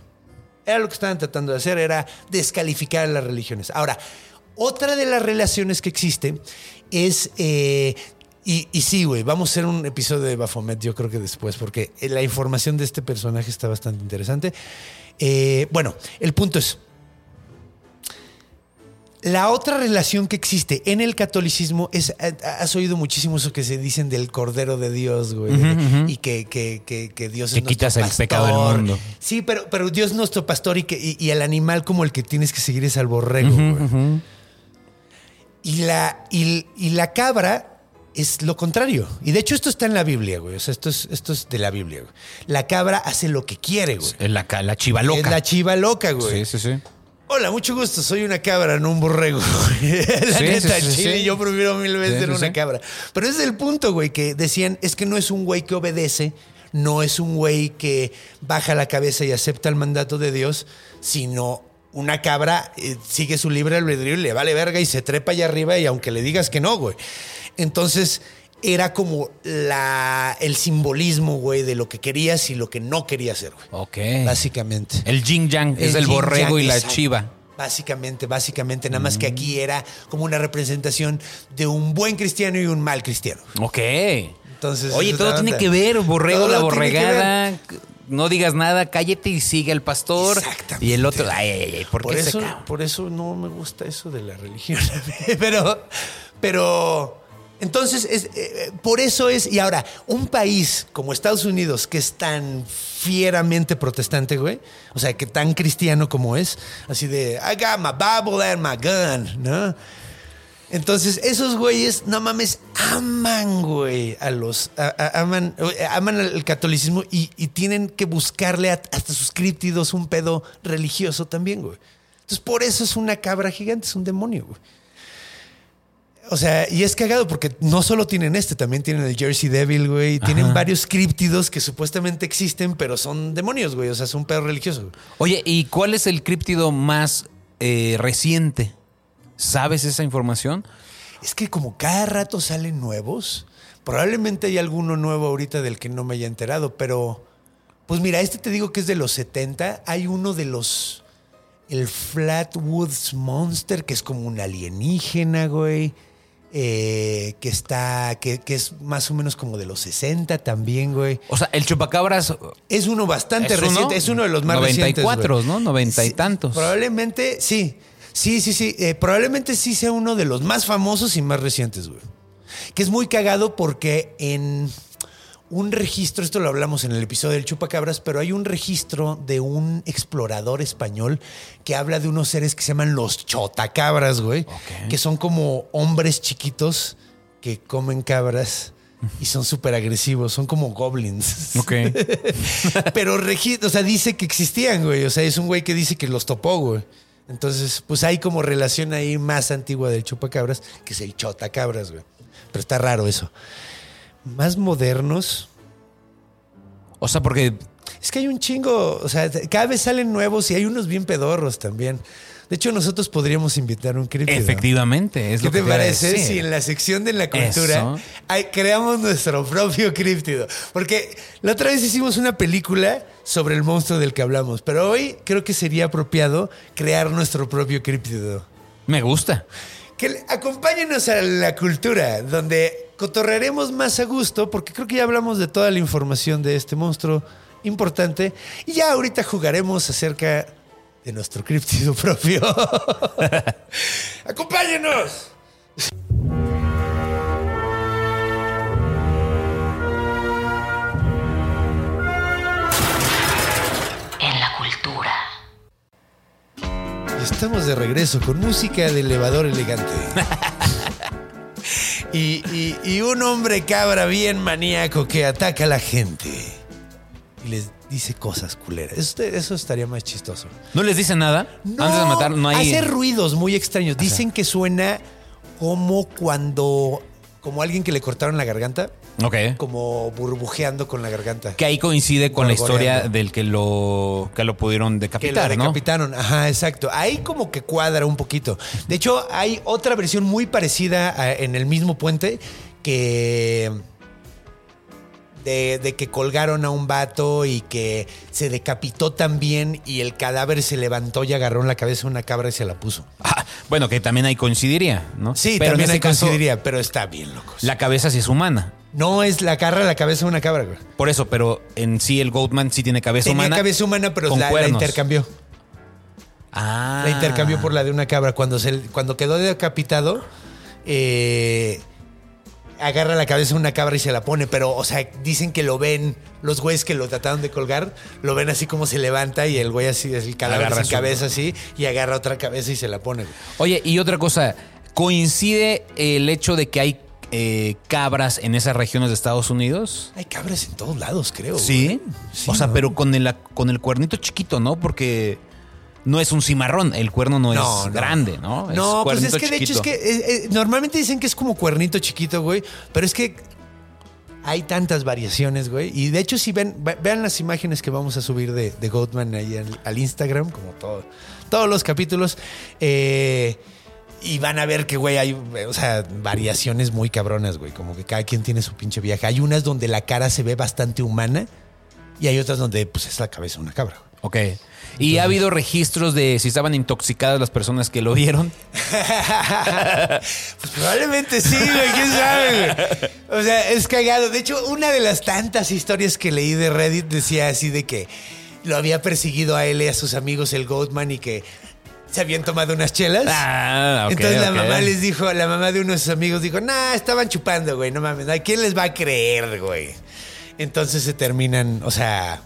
Era lo que estaban tratando de hacer, era descalificar a las religiones. Ahora, otra de las relaciones que existe es eh, Y, sí, güey, vamos a hacer un episodio de Baphomet, yo creo que después, porque la información de este personaje está bastante interesante. Eh, bueno, el punto es, la otra relación que existe en el catolicismo es, eh, has oído muchísimo eso que se dicen del Cordero de Dios, güey, y que, que- que- que Dios Que es nuestro quitas el pecado del mundo. Sí, pero, pero Dios es nuestro pastor y, que, y, y el animal como el que tienes que seguir es al borrego, güey. Y la, y, y la cabra es lo contrario. Y de hecho esto está en la Biblia, güey. O sea, esto es, esto es de la Biblia, güey. La cabra hace lo que quiere, güey. La, la chiva loca. Es la chiva loca, güey. Sí, sí, sí. Hola, mucho gusto. Soy una cabra, no un borrego. la Sí, neta, sí, sí, chile, sí. yo prefiero mil veces ser una cabra. Pero ese es el punto, güey, que decían, es que no es un güey que obedece, no es un güey que baja la cabeza y acepta el mandato de Dios, sino una cabra eh, sigue su libre albedrío y le vale verga y se trepa allá arriba y aunque le digas que no, güey. Entonces era como la, el simbolismo, güey, de lo que querías y lo que no querías hacer, güey. Ok. Básicamente. El yin yang es el borrego y la exacto. chiva. Básicamente, básicamente, nada más que aquí era como una representación de un buen cristiano y un mal cristiano. Ok. Entonces, Oye, todo tiene que ver, borrego, Todo la borregada. No digas nada, cállate y sigue al pastor. Exactamente. Y el otro, ay, ay, ay, ¿por, Por qué se eso, ca- por eso no me gusta eso de la religión. pero, pero, entonces, es, eh, por eso es, y ahora, un país como Estados Unidos, que es tan fieramente protestante, güey, o sea, que tan cristiano como es, así de, I got my Bible and my gun, ¿no? Entonces, esos güeyes, no mames, aman, güey, a los. aman, eh, aman al catolicismo y, tienen que buscarle hasta sus críptidos un pedo religioso también, güey. Entonces, por eso es una cabra gigante, es un demonio, güey. O sea, y es cagado porque no solo tienen este, también tienen el Jersey Devil, güey. Tienen Ajá. varios críptidos que supuestamente existen, pero son demonios, güey. O sea, son pedo religioso. güey. Oye, ¿y cuál es el críptido más eh, reciente? ¿Sabes esa información? Es que como cada rato salen nuevos, probablemente hay alguno nuevo ahorita del que no me haya enterado, pero pues mira, este te digo que es de los 70, hay uno de los el Flatwoods Monster que es como un alienígena, güey. Eh, que está, que, que es más o menos como de los 60 también, güey. O sea, el chupacabras Es uno bastante ¿Es uno? reciente, es uno de los más 94, recientes. güey. ¿no? 90 y Sí, tantos. Probablemente, sí. Sí, sí, sí. eh, probablemente sí sea uno de los más famosos y más recientes, güey. Que es muy cagado porque en un registro, esto lo hablamos en el episodio del Chupacabras, pero hay un registro de un explorador español que habla de unos seres que se llaman los chotacabras, güey. Ok. Que son como hombres chiquitos que comen cabras y son súper agresivos, son como goblins. Ok. Pero o sea, dice que existían, güey. O sea, es un güey que dice que los topó, güey. Entonces, pues hay como relación ahí más antigua del chupacabras, que es el chotacabras, güey. Pero está raro eso. Más modernos. O sea, porque Es que hay un chingo, o sea, cada vez salen nuevos y hay unos bien pedorros también. De hecho, nosotros podríamos invitar un críptido. efectivamente es ¿Qué lo que te a parece si en la sección de la cultura hay- creamos nuestro propio críptido? Porque la otra vez hicimos una película sobre el monstruo del que hablamos, pero hoy creo que sería apropiado crear nuestro propio críptido. Me gusta. Que acompáñenos a la cultura, donde cotorrearemos más a gusto, porque creo que ya hablamos de toda la información de este monstruo importante, y ya ahorita jugaremos acerca de nuestro críptido propio. ¡Acompáñenos! Estamos de regreso con música de elevador elegante. y, y- y un hombre cabra bien maníaco que ataca a la gente y les dice cosas culeras. Eso, eso estaría más chistoso. ¿No les dice nada? Antes de matar, no hay. Hace ruidos muy extraños. Dicen que suena como cuando. como alguien que le cortaron la garganta, Ok. como burbujeando con la garganta. Que ahí coincide con la historia del que lo, que lo pudieron Que decapitar, ¿no? decapitaron. Ajá, exacto. Ahí como que cuadra un poquito. De hecho, hay otra versión muy parecida a- en el mismo puente que. De, de que colgaron a un vato y que se decapitó también y el cadáver se levantó y agarró en la cabeza una cabra y se la puso. Ah, Bueno, que también ahí coincidiría, ¿no? Sí, pero también ahí caso, coincidiría, pero está bien loco. la cabeza sí es humana. No es la cara, la cabeza de una cabra, güey. Por eso, pero en sí el Goatman sí tiene cabeza Tenía humana. cabeza humana, pero con la, la cuernos. intercambió. Ah. La intercambió por la de una cabra. Cuando, se, cuando quedó decapitado, eh, agarra la cabeza de una cabra y se la pone. Pero, o sea, dicen que lo ven, los güeyes que lo trataron de colgar, lo ven así como se levanta y el güey así, es el cadáver Agarra sin su- cabeza así, y agarra otra cabeza y se la pone. Oye, y otra cosa, ¿coincide el hecho de que hay eh, cabras en esas regiones de Estados Unidos? Hay cabras en todos lados, creo. Sí. güey. Sí, o sea, ¿no? pero con el, con el cuernito chiquito, ¿no? Porque no es un cimarrón, el cuerno no, No, es no. grande, ¿no? Es No, pues es que de hecho es que eh, eh, normalmente dicen que es como cuernito chiquito, güey. Pero es que hay tantas variaciones, güey. Y de hecho, si ven, ve- vean las imágenes que vamos a subir de, de Goatman ahí al, al Instagram, como todo, todos los capítulos. eh, y van a ver que, güey, hay, o sea, variaciones muy cabronas, güey. Como que cada quien tiene su pinche viaje. Hay unas donde la cara se ve bastante humana y hay otras donde, pues, es la cabeza de una cabra. güey. Ok. ¿Y ha habido registros de si estaban intoxicadas las personas que lo vieron? Pues probablemente sí, güey, quién sabe, güey. O sea, es cagado. De hecho, una de las tantas historias que leí de Reddit decía así de que lo había perseguido a él y a sus amigos el Goatman y que se habían tomado unas chelas. Ah, ok, Entonces la mamá les dijo, la mamá de uno de sus amigos dijo, nah, estaban chupando, güey, no mames, ¿a quién les va a creer, güey? Entonces se terminan, o sea,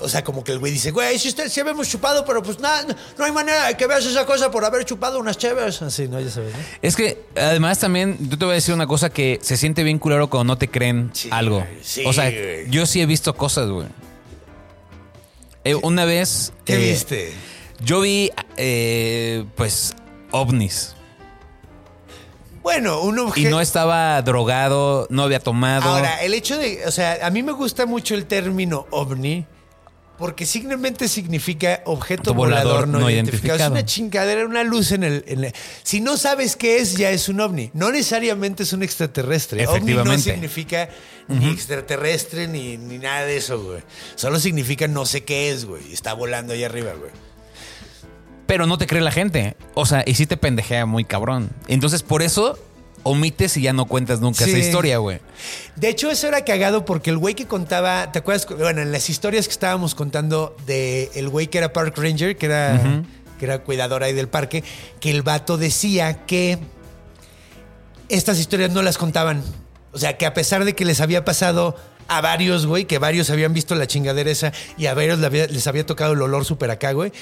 o sea, como que el güey dice, güey, si usted sí habíamos chupado, pero pues nada, no, no hay manera de que veas esa cosa por haber chupado unas chelas. Así, ¿no? Ya sabes, ¿no? Es que además también, yo te voy a decir una cosa que se siente bien culero cuando no te creen Sí, algo. sí, o sea, güey. yo sí he visto cosas, güey. Eh, una vez... ¿Qué eh, viste? Yo vi, eh, pues, ovnis. Bueno, un Y objeto. no estaba drogado, no había tomado. Ahora, el hecho de, o sea, a mí me gusta mucho el término ovni porque simplemente significa objeto volador volador, no, no identificado. Es identificado. una chingadera, una luz en el, en el- Si no sabes qué es, ya es un ovni. No necesariamente es un extraterrestre. Ovni no Efectivamente. significa ni extraterrestre ni, ni nada de eso, güey. Solo significa no sé qué es, güey. Está volando ahí arriba, güey. Pero no te cree la gente. O sea, y sí te pendejea muy cabrón. Entonces, por eso omites y ya no cuentas nunca Sí. esa historia, güey. De hecho, eso era cagado porque el güey que contaba, ¿te acuerdas? Bueno, en las historias que estábamos contando de el güey que era Park Ranger, que era, que era cuidador ahí del parque, que el vato decía que estas historias no las contaban. O sea, que a pesar de que les había pasado a varios, güey, que varios habían visto la chingadera esa y a varios le había- les había tocado el olor súper acá, güey,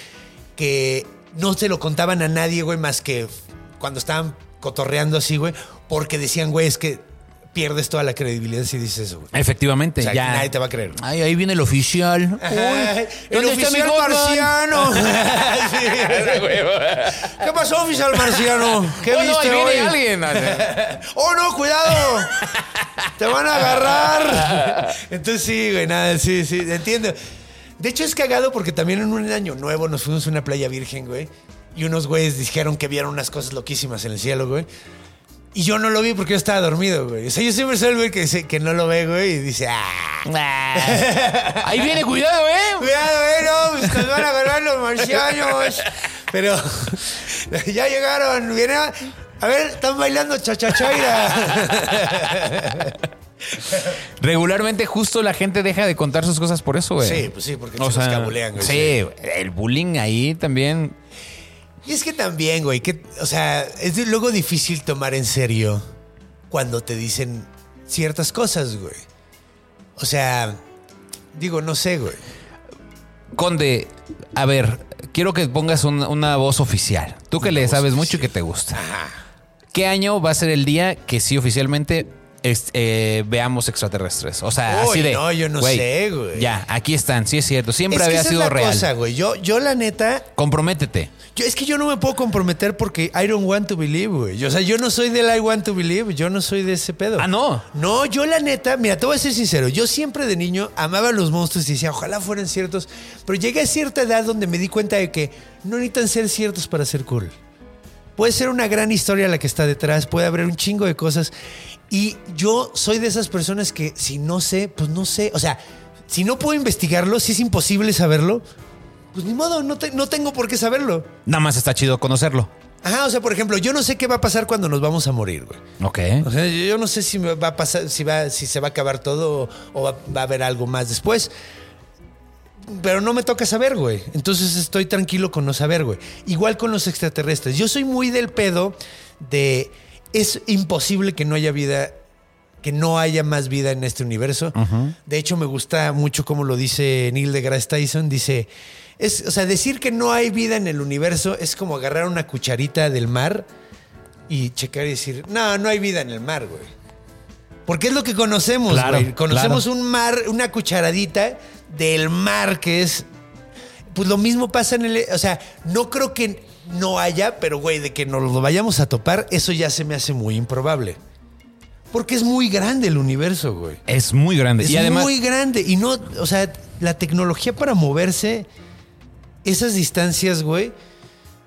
que no se lo contaban a nadie, güey, más que cuando estaban cotorreando así, güey, porque decían, güey, es que pierdes toda la credibilidad si dices eso, güey. Efectivamente, O sea, ya. nadie te va a creer. Ay, ahí viene el oficial. El ¿dónde está mi oficial marciano. Sí. ¿Qué pasó, oficial marciano? ¿Qué Oh, no, viste ahí hoy? viene alguien. ¡Oh, no, cuidado! ¡Te van a agarrar! Entonces sí, güey, nada, sí, sí, entiendo. De hecho, es cagado porque también en un año nuevo nos fuimos a una playa virgen, güey. Y unos güeyes dijeron que vieron unas cosas loquísimas en el cielo, güey. Y yo no lo vi porque yo estaba dormido, güey. O sea, yo siempre soy el güey que, dice- que no lo ve, güey, y dice, ¡ah! Ahí viene, cuidado, eh. Cuidado, eh, no, pues nos van a agarrar los marcianos. Pero ya llegaron, viene a, a ver, están bailando chachachaira. Regularmente, justo la gente deja de contar sus cosas por eso, güey. Sí, pues sí, porque se los cabulean, güey. Sí, el bullying ahí también. Y es que también, güey, que, o sea, es luego difícil tomar en serio cuando te dicen ciertas cosas, güey. O sea, digo, no sé, güey. Conde, a ver, quiero que pongas una, una voz oficial. Tú que le sabes mucho y que te gusta. ¿Qué año va a ser el día que sí oficialmente es- eh, veamos extraterrestres? O sea, Uy, así de. no, yo no sé, güey. Ya, aquí están, sí es cierto. Siempre es que había esa sido es la real. cosa, güey. Yo, yo la neta, Comprométete. Yo, es que yo no me puedo comprometer porque I don't want to believe, güey. O sea, yo no soy del I want to believe, yo no soy de ese pedo. Ah, no. No, yo la neta, mira, te voy a ser sincero, yo siempre de niño amaba a los monstruos y decía, ojalá fueran ciertos, pero llegué a cierta edad donde me di cuenta de que no necesitan ser ciertos para ser cool. Puede ser una gran historia la que está detrás, puede haber un chingo de cosas. Y yo soy de esas personas que si no sé, pues no sé. O sea, si no puedo investigarlo, si es imposible saberlo, pues ni modo, no, te- no tengo por qué saberlo. Nada más está chido conocerlo. Ajá, o sea, por ejemplo, yo no sé qué va a pasar cuando nos vamos a morir, güey. Ok. O sea, yo no sé si va a pasar, si va, si se va a acabar todo o va, va a haber algo más después. Pero no me toca saber, güey. Entonces estoy tranquilo con no saber, güey. Igual con los extraterrestres. Yo soy muy del pedo de es imposible que no haya vida, que no haya más vida en este universo. De hecho, me gusta mucho como lo dice Neil deGrasse Tyson. Dice, es, o sea, decir que no hay vida en el universo es como agarrar una cucharita del mar y checar y decir, no, no hay vida en el mar, güey. Porque es lo que conocemos, Claro, güey. Conocemos claro. un mar, una cucharadita del mar que es. Pues lo mismo pasa en el. O sea, no creo que no haya, pero güey, de que nos lo vayamos a topar, eso ya se me hace muy improbable. Porque es muy grande el universo, güey. Es muy grande. Es y además, muy grande. Y no, o sea, la tecnología para moverse esas distancias, güey.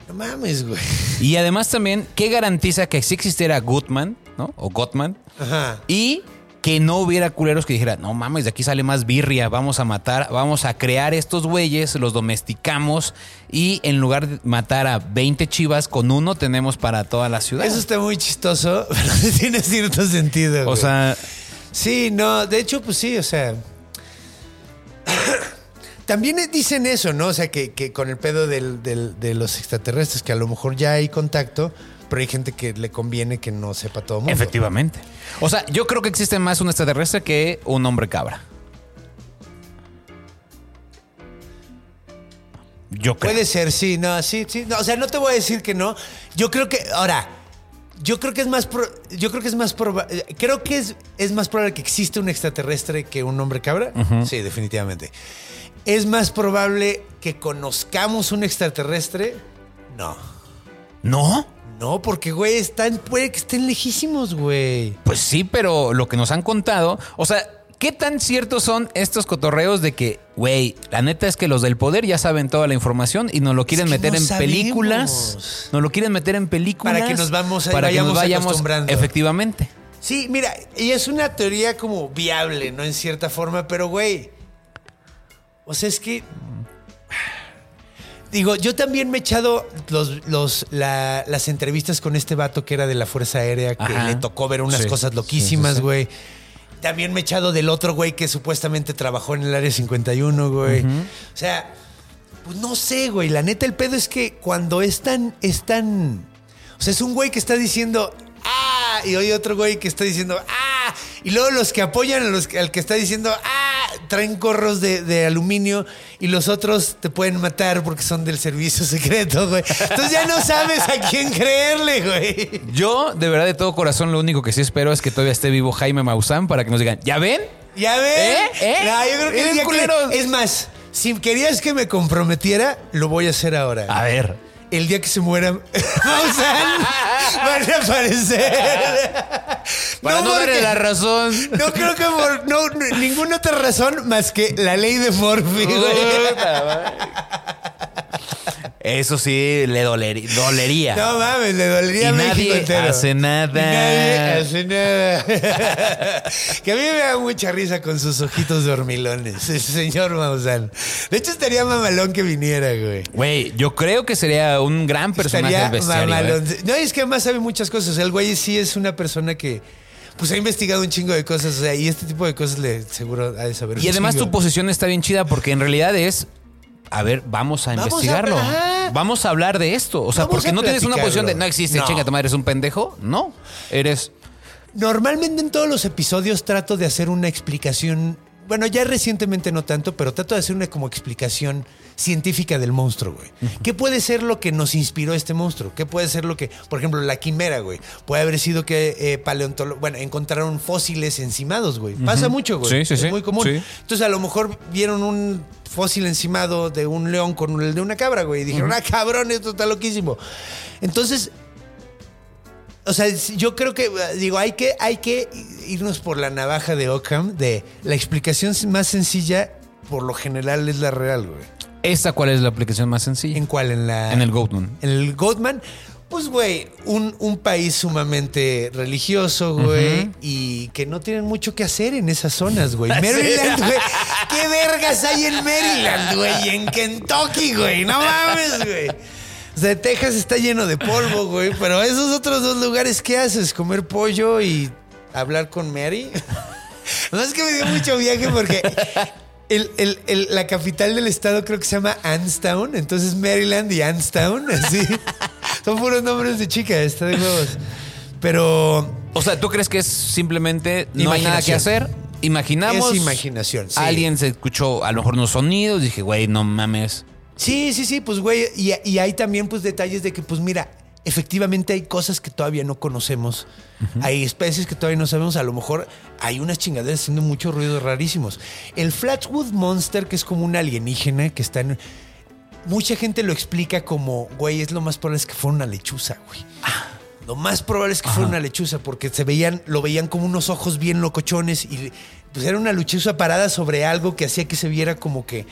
No mames, güey. y además también, ¿qué garantiza que si existiera Goodman, ¿no? O Gottman, Ajá. y que no hubiera culeros que dijeran, no mames, de aquí sale más birria, vamos a matar, vamos a crear estos güeyes, los domesticamos y en lugar de matar a 20 chivas, con uno tenemos para toda la ciudad. Eso está muy chistoso, pero tiene cierto sentido. o güey. sea, Sí, no, de hecho, pues sí, o sea. También dicen eso, ¿no? O sea, que, que con el pedo del- del- de los extraterrestres, que a lo mejor ya hay contacto, pero hay gente que le conviene que no sepa todo mundo. efectivamente. O sea, yo creo que existe más un extraterrestre que un hombre cabra. Yo creo. Puede ser, sí, no, sí, sí. No, o sea, no te voy a decir que no. Yo creo que, ahora, yo creo que es más, pro- yo creo que es más probable, creo que es, es más probable que existe un extraterrestre que un hombre cabra. Sí, definitivamente. ¿Es más probable que conozcamos un extraterrestre? No. ¿No? No, porque, güey, están, puede que estén lejísimos, güey. Pues sí, pero lo que nos han contado, o sea, ¿qué tan ciertos son estos cotorreos de que, güey, la neta es que los del poder ya saben toda la información y nos lo quieren que meter no en sabemos. películas? Nos lo quieren meter en películas. Para que nos vamos a- para que nos vayamos acostumbrando. Efectivamente. Sí, mira, y es una teoría como viable, ¿no? En cierta forma, pero, güey. O sea, es que. Digo, yo también me he echado los, los, la- las entrevistas con este vato que era de la Fuerza Aérea, que Ajá. le tocó ver unas Sí, cosas loquísimas, sí, sí. güey. También me he echado del otro güey que supuestamente trabajó en el Área 51, güey. O sea, pues no sé, güey. La neta, el pedo es que cuando es tan, es tan. O sea, es un güey que está diciendo. ¡Ah! Y hoy otro güey que está diciendo. ¡Ah! Y luego los que apoyan a los que- al que está diciendo. ¡Ah! Traen corros de, de aluminio y los otros te pueden matar porque son del servicio secreto, güey. Entonces ya no sabes a quién creerle, güey. Yo, de verdad, de todo corazón, lo único que sí espero es que todavía esté vivo Jaime Maussan para que nos digan, ¿ya ven? ¿Ya ven? ¿Eh? ¿Eh? No, yo creo que el Eres día que- culeros. Es más, si querías que me comprometiera, lo voy a hacer ahora. A ver. El día que se muera Maussan van a aparecer. Para no, darle porque- la razón. No creo que por no, no- ninguna otra razón más que la ley de güey. Eso sí, le doler- dolería. No mames, le dolería Y a México nadie entero. hace nada. Y nadie hace nada. que a mí me da mucha risa con sus ojitos dormilones, el señor Maussan. De hecho, estaría mamalón que viniera, güey. Güey, yo creo que sería un gran personaje Estaría bestiario. mamalón. ¿eh? No, es que además sabe muchas cosas. El güey sí es una persona que pues ha investigado un chingo de cosas. O sea, y este tipo de cosas le seguro ha de saber. Y además chingo. tu posición está bien chida porque en realidad es, a ver, vamos a Vamos a- investigarlo. ajá. Vamos a hablar de esto. O sea, Vamos porque no tienes una posición de no existe, No. chinga tu madre, eres un pendejo. No, eres... Normalmente en todos los episodios trato de hacer una explicación. Bueno, ya recientemente no tanto, pero trato de hacer una como explicación científica del monstruo, güey. ¿Qué puede ser lo que nos inspiró este monstruo? ¿Qué puede ser lo que, por ejemplo, la quimera, güey? Puede haber sido que eh, paleontolo- bueno, encontraron fósiles encimados, güey. Pasa mucho, güey. Sí, sí, es sí. muy común. Entonces, a lo mejor vieron un fósil encimado de un león con el de una cabra, güey. Y dijeron, ah, cabrón, esto está loquísimo. Entonces, o sea, yo creo que, digo, hay que, hay que irnos por la navaja de Ockham de la explicación más sencilla, por lo general, es la real, güey. ¿Esta cuál es la aplicación más sencilla? ¿En cuál? En la. En el Goatman. En el Goatman. Pues, güey, un, un país sumamente religioso, güey, y que no tienen mucho que hacer en esas zonas, güey. Maryland, güey. ¿Qué vergas hay en Maryland, güey? Y en Kentucky, güey. No mames, güey. O sea, Texas está lleno de polvo, güey. Pero esos otros dos lugares, ¿qué haces? ¿Comer pollo y hablar con Mary? No es que me dio mucho viaje porque el- el- el- la capital del estado creo que se llama Anstown. Entonces Maryland y Anstown, así. Son puros nombres de chica, está de huevos. Pero O sea, ¿tú crees que es simplemente no hay nada que hacer? Imaginamos. Es imaginación, sí. Alguien se escuchó a lo mejor unos sonidos. Dije, güey, no mames. Sí, sí, sí, pues güey, y, y hay también pues detalles de que pues mira, efectivamente hay cosas que todavía no conocemos, hay especies que todavía no sabemos, a lo mejor hay unas chingaderas haciendo mucho ruido rarísimos. El Flatwood Monster, que es como un alienígena que está en... Mucha gente lo explica como, güey, es lo más probable es que fuera una lechuza, güey. Lo más probable es que fuera una lechuza porque se veían, lo veían como unos ojos bien locochones y pues era una lechuza parada sobre algo que hacía que se viera como que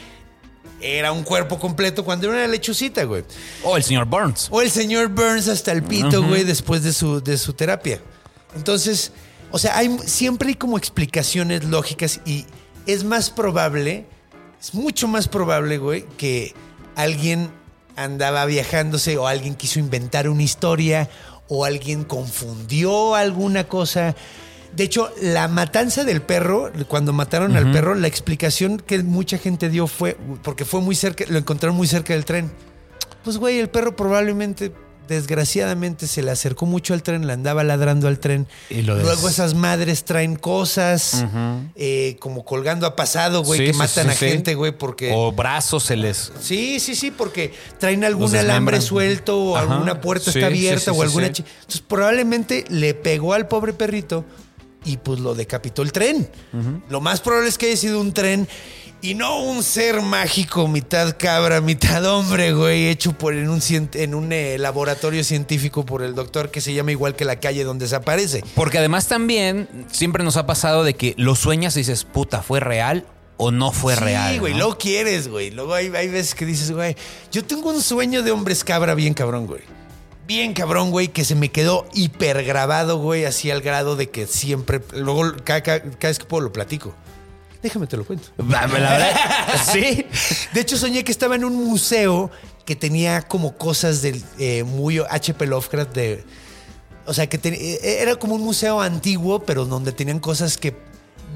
era un cuerpo completo cuando era una lechucita, güey. O el señor Burns. O el señor Burns hasta el pito, güey, después de su, de su terapia. Entonces, o sea, hay, siempre hay como explicaciones lógicas y es más probable, es mucho más probable, güey, que alguien andaba viajándose o alguien quiso inventar una historia o alguien confundió alguna cosa. De hecho, la matanza del perro, cuando mataron al perro, la explicación que mucha gente dio fue porque fue muy cerca, lo encontraron muy cerca del tren. Pues, güey, el perro probablemente, desgraciadamente, se le acercó mucho al tren, le andaba ladrando al tren. Y lo Luego esas madres traen cosas, eh, como colgando a pasado, güey, Sí, que sí, matan sí, a gente, güey, porque... O brazos se les. Sí, sí, sí, porque traen algún alambre suelto o Ajá. alguna puerta está abierta o alguna... Entonces probablemente le pegó al pobre perrito y pues lo decapitó el tren. Lo más probable es que haya sido un tren y no un ser mágico, mitad cabra, mitad hombre, güey, hecho por en un, cien- en un eh, laboratorio científico por el doctor que se llama igual que la calle donde desaparece. Porque además también siempre nos ha pasado de que lo sueñas y dices, puta, ¿fue real o no fue sí, real? güey, ¿no? luego quieres, güey. Luego hay, hay veces que dices, güey, yo tengo un sueño de hombres cabra bien cabrón, güey. Bien cabrón, güey, que se me quedó hiper grabado, güey, así al grado de que siempre, luego cada, cada- cada vez que puedo lo platico. Déjame te lo cuento. La, la verdad, sí. De hecho, soñé que estaba en un museo que tenía como cosas del eh, muy H.P. Lovecraft de. O sea, que ten- eh, era como un museo antiguo, pero donde tenían cosas que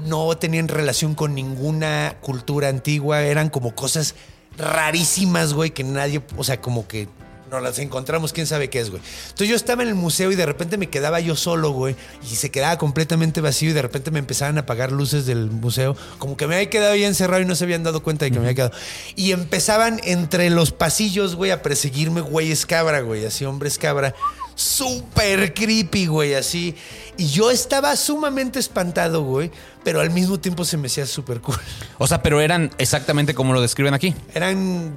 no tenían relación con ninguna cultura antigua. Eran como cosas rarísimas, güey, que nadie. O sea, como que no las encontramos, quién sabe qué es, güey. Entonces yo estaba en el museo y de repente me quedaba yo solo, güey, y se quedaba completamente vacío y de repente me empezaban a apagar luces del museo, como que me había quedado ya encerrado y no se habían dado cuenta de que me había quedado. Y empezaban entre los pasillos, güey, a perseguirme güeyes cabra, güey, así hombres cabra. Súper creepy, güey, así. Y yo estaba sumamente espantado, güey, pero al mismo tiempo se me hacía súper cool. O sea, pero eran exactamente como lo describen aquí. Eran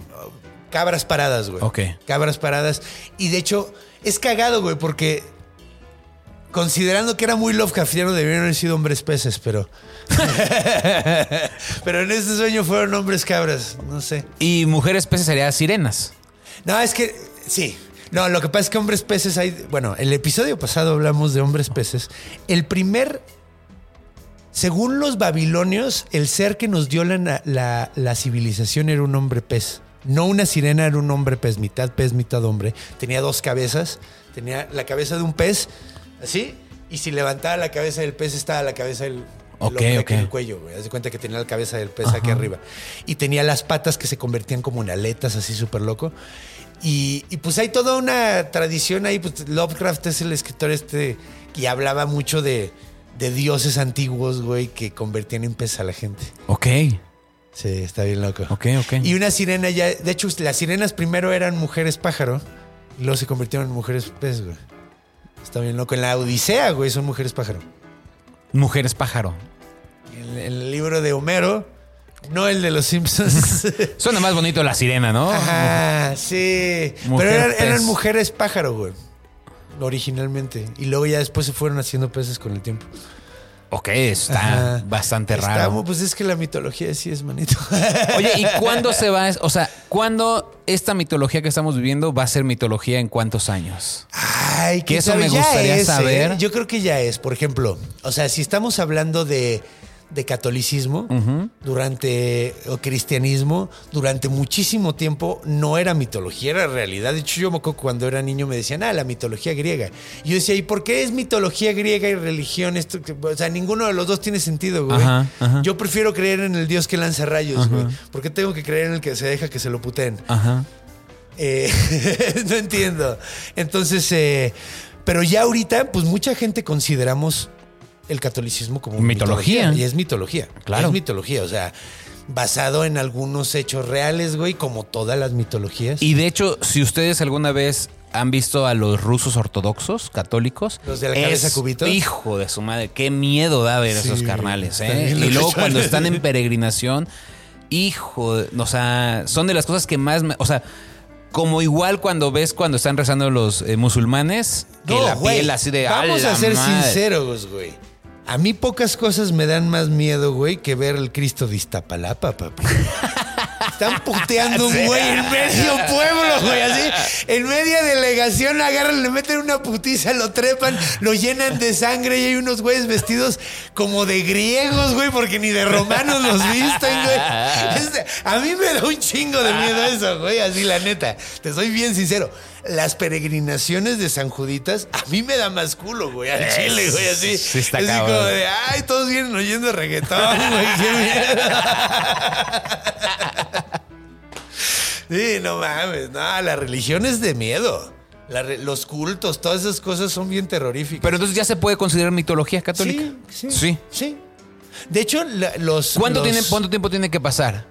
cabras paradas, güey. Ok. Cabras paradas. Y de hecho, es cagado, güey, porque considerando que era muy Lovecraftiano, debieron haber sido hombres peces, pero. pero en este sueño fueron hombres cabras, no sé. Y mujeres peces serían sirenas. No, es que sí. No, lo que pasa es que hombres peces hay. Bueno, el episodio pasado hablamos de hombres peces. El primer. Según los babilonios, el ser que nos dio la, la- la civilización era un hombre pez. No una sirena, era un hombre pez, mitad pez, mitad hombre. Tenía dos cabezas. Tenía la cabeza de un pez, así. Y si levantaba la cabeza del pez, estaba la cabeza del. del Ok, hombre aquí en ok. el cuello, güey. Haz de cuenta que tenía la cabeza del pez aquí arriba. Y tenía las patas que se convertían como en aletas, así súper loco. Y, y, pues hay toda una tradición ahí. Pues Lovecraft es el escritor este que hablaba mucho de, de dioses antiguos, güey, que convertían en pez a la gente. Ok, Sí, está bien loco. ok, ok. Y una sirena ya. De hecho, las sirenas primero eran mujeres pájaro y luego se convirtieron en mujeres pez, güey. Está bien loco. En la Odisea, güey, son mujeres pájaro. Mujeres pájaro. En el libro de Homero, no el de los Simpsons. Suena más bonito la sirena, ¿no? Ajá, sí. Mujer Pero eran, eran mujeres pájaro, güey. Originalmente. Y luego ya después se fueron haciendo peces con el tiempo. Ok, está Ajá. bastante Está raro. mu- pues es que la mitología sí es manito. Oye, ¿y cuándo se va? O sea, ¿cuándo esta mitología que estamos viviendo va a ser mitología en cuántos años? Ay, Que eso sabe, me gustaría es, ¿eh? saber. Yo creo que ya es. Por ejemplo, o sea, si estamos hablando de, de catolicismo durante o cristianismo durante muchísimo tiempo no era mitología, era realidad. De hecho, yo me acuerdo cuando era niño me decían, ah, la mitología griega. Y yo decía, ¿y por qué es mitología griega y religión? Esto, o sea, ninguno de los dos tiene sentido, güey. Ajá, ajá. Yo prefiero creer en el Dios que lanza rayos, güey. ¿Por qué tengo que creer en el que se deja que se lo puteen? Ajá. Eh, no entiendo. Entonces, eh, pero ya ahorita, pues mucha gente consideramos el catolicismo como Mitología. Y es mitología. Claro. Es mitología. O sea, basado en algunos hechos reales, güey, como todas las mitologías. Y de hecho, si ustedes alguna vez han visto a los rusos ortodoxos, católicos. Los de la cabeza cubito. Hijo de su madre, qué miedo da ver Sí, esos carnales, ¿eh? Y luego cuando están en peregrinación, hijo, de- o sea, son de las cosas que más, o sea, como igual cuando ves cuando están rezando los eh, musulmanes, que No, la güey, piel así de Vamos ¡a a ser madre! sinceros, güey. A mí pocas cosas me dan más miedo, güey, que ver el Cristo de Iztapalapa, papi. Están puteando un güey en medio pueblo, güey, así. En media delegación agarran, le meten una putiza, lo trepan, lo llenan de sangre y hay unos güeyes vestidos como de griegos, güey, porque ni de romanos los visten, güey. A mí me da un chingo de miedo eso, güey, así la neta. Te soy bien sincero. Las peregrinaciones de San Juditas, a mí me da más culo, güey, al chile, güey, así. Sí está así cabrón. como de, ay, todos vienen oyendo reggaetón, güey, qué miedo. Sí, no mames, no, la religión es de miedo. La re- los cultos, todas esas cosas son bien terroríficas. Pero entonces ya se puede considerar mitología católica. Sí, sí. Sí. sí. De hecho, la- los. ¿Cuánto, los- tiene, ¿Cuánto tiempo tiene que pasar?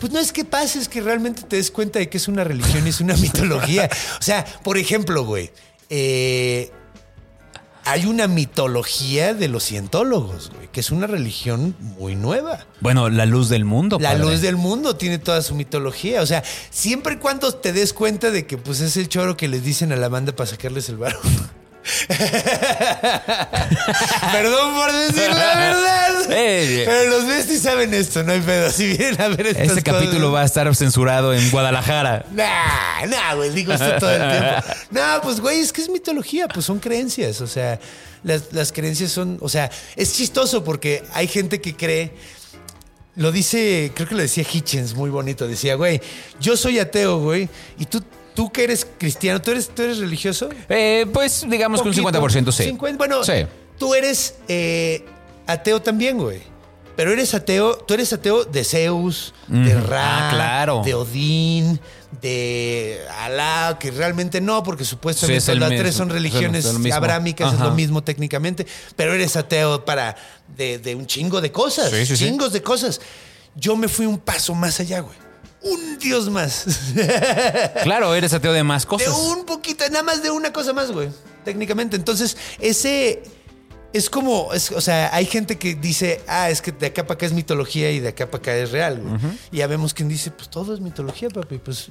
Pues no es que pase, es que realmente te des cuenta de que es una religión y es una mitología. O sea, por ejemplo, güey, eh, hay una mitología de los cientólogos, güey, que es una religión muy nueva. Bueno, la luz del mundo. La padre. luz del mundo tiene toda su mitología. O sea, siempre y cuando te des cuenta de que pues es el choro que les dicen a la banda para sacarles el varo. Perdón por decir la verdad. Eh, Pero los besties saben esto, no hay pedo. Si vienen a ver estas Este capítulo va a estar censurado en Guadalajara. Nah, nah, güey, digo esto todo el tiempo. Nah, pues, güey, es que es mitología, pues son creencias. O sea, las, las creencias son. O sea, es chistoso porque hay gente que cree. Lo dice, creo que lo decía Hitchens, muy bonito. Decía, güey, yo soy ateo, güey, y tú, tú que eres cristiano, ¿tú eres, tú eres religioso? Eh, pues digamos que un Poquito. 50% sí. 50, bueno, Sí. tú eres eh, ateo también, güey. Pero eres ateo, tú eres ateo de Zeus, de Ujú. Ra, Ah, claro. de Odín, de Alá, que realmente no, porque Sí, supuestamente es el las mismo, tres son es el- religiones es abrámicas, es lo mismo técnicamente, pero eres ateo para de, de un chingo de cosas, Sí, sí, sí. chingos de cosas. Yo me fui un paso más allá, güey. Un dios más. Claro, eres ateo de más De cosas. un poquito, nada más de una cosa más, güey. Técnicamente. Entonces, ese es como, es- o sea, hay gente que dice, ah, es que de acá para acá es mitología y de acá para acá es real, güey. Y ya vemos quien dice, pues todo es mitología, papi. Pues,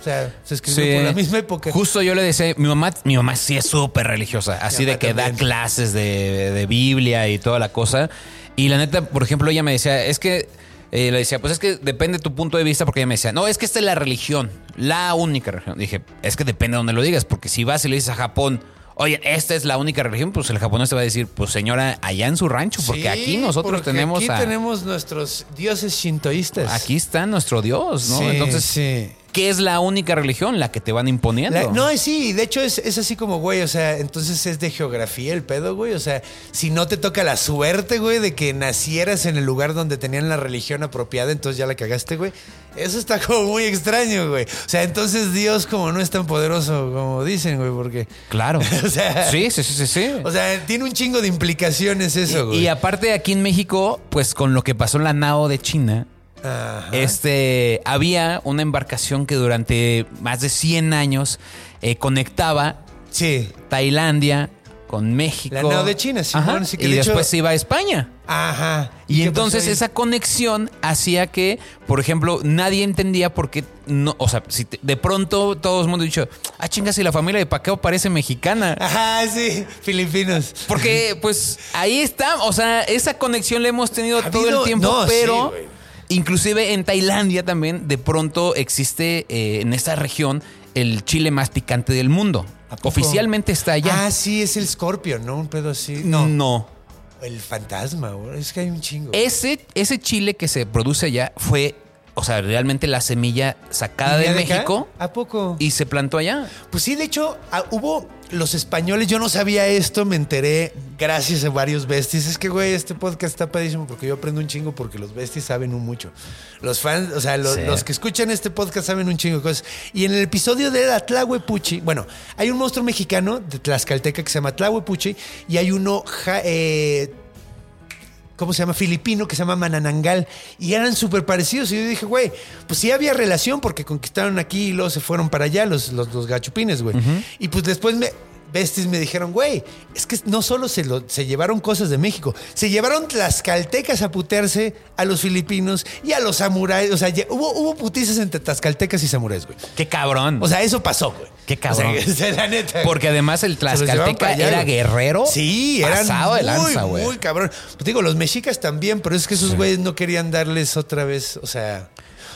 o sea, se escribió Sí. por la misma época. Justo yo le decía, mi mamá, mi mamá sí es súper religiosa, así de que da clases de, de Biblia y toda la cosa. Y la neta, por ejemplo, ella me decía, es que, eh, le decía, pues es que depende de tu punto de vista, porque ella me decía, no, es que esta es la religión, la única religión. Dije, es que depende de donde lo digas, porque si vas y le dices a Japón, oye, esta es la única religión, pues el japonés te va a decir, pues señora, allá en su rancho, porque Sí, aquí nosotros porque tenemos Aquí a- tenemos nuestros dioses shintoístas. Aquí está nuestro Dios, ¿no? Sí, Entonces, sí. ¿Qué es la única religión? La que te van imponiendo. La- no, sí, de hecho es, es así como, güey, o sea, entonces es de geografía el pedo, güey. O sea, si no te toca la suerte, güey, de que nacieras en el lugar donde tenían la religión apropiada, entonces ya la cagaste, güey. Eso está como muy extraño, güey. O sea, entonces Dios como no es tan poderoso como dicen, güey, porque... Claro. O sea- sí, sí, sí, sí. sí. O sea, tiene un chingo de implicaciones eso, güey. y aparte aquí en México, pues con lo que pasó en la Nao de China, Ajá. este, había una embarcación que durante más de 100 años eh, conectaba Sí. Tailandia con México. La Nao de China, Simón, Ajá, sí que y de hecho- después se iba a España. Ajá. Y, entonces esa conexión hacía que, por ejemplo, nadie entendía por qué no, o sea, si te- de pronto todo el mundo ha dicho, ah, chingas, y la familia de Paqueo parece mexicana. Ajá, sí, filipinos. Porque, pues, ahí está, o sea, esa conexión la hemos tenido Ha todo habido- el tiempo, no, sí, pero. Inclusive en Tailandia también, de pronto existe eh, en esa región el chile más picante del mundo. Oficialmente está allá. Ah, sí, es el Scorpion, ¿no? Un pedo así. no. No. El fantasma. Es que hay un chingo. Ese, ese chile que se produce allá fue, o sea, realmente la semilla sacada de. México ¿A poco? y se plantó allá. Pues sí, de hecho, ah, hubo los españoles, yo no sabía esto, me enteré gracias a varios besties. Es que, güey, este podcast está padísimo porque yo aprendo un chingo porque los besties saben un mucho. Los fans, o sea, Sí. los que escuchan este podcast saben un chingo de cosas. Y en el episodio de la Tlahuepuchi, bueno, hay un monstruo mexicano de Tlaxcalteca que se llama Tlahuepuchi y hay uno ja- eh, ¿cómo se llama? Filipino que se llama Mananangal. Y eran súper parecidos. Y yo dije, güey, pues sí había relación porque conquistaron aquí y luego se fueron para allá los, los, los gachupines, güey. Y pues después me... Besties me dijeron, güey, es que no solo se, lo- se llevaron cosas de México, se llevaron tlaxcaltecas a putearse a los filipinos y a los samuráis. O sea, ya- hubo, hubo putizas entre tlaxcaltecas y samuráis, güey. Qué cabrón. O sea, eso pasó, güey. Qué cabrón. O sea, la neta. Porque además el Tlaxcalteca allá, era güey. guerrero. Sí, eran pasado de muy, lanza, güey. muy cabrón. Pues digo, los mexicas también, pero es que esos güeyes no querían darles otra vez, o sea...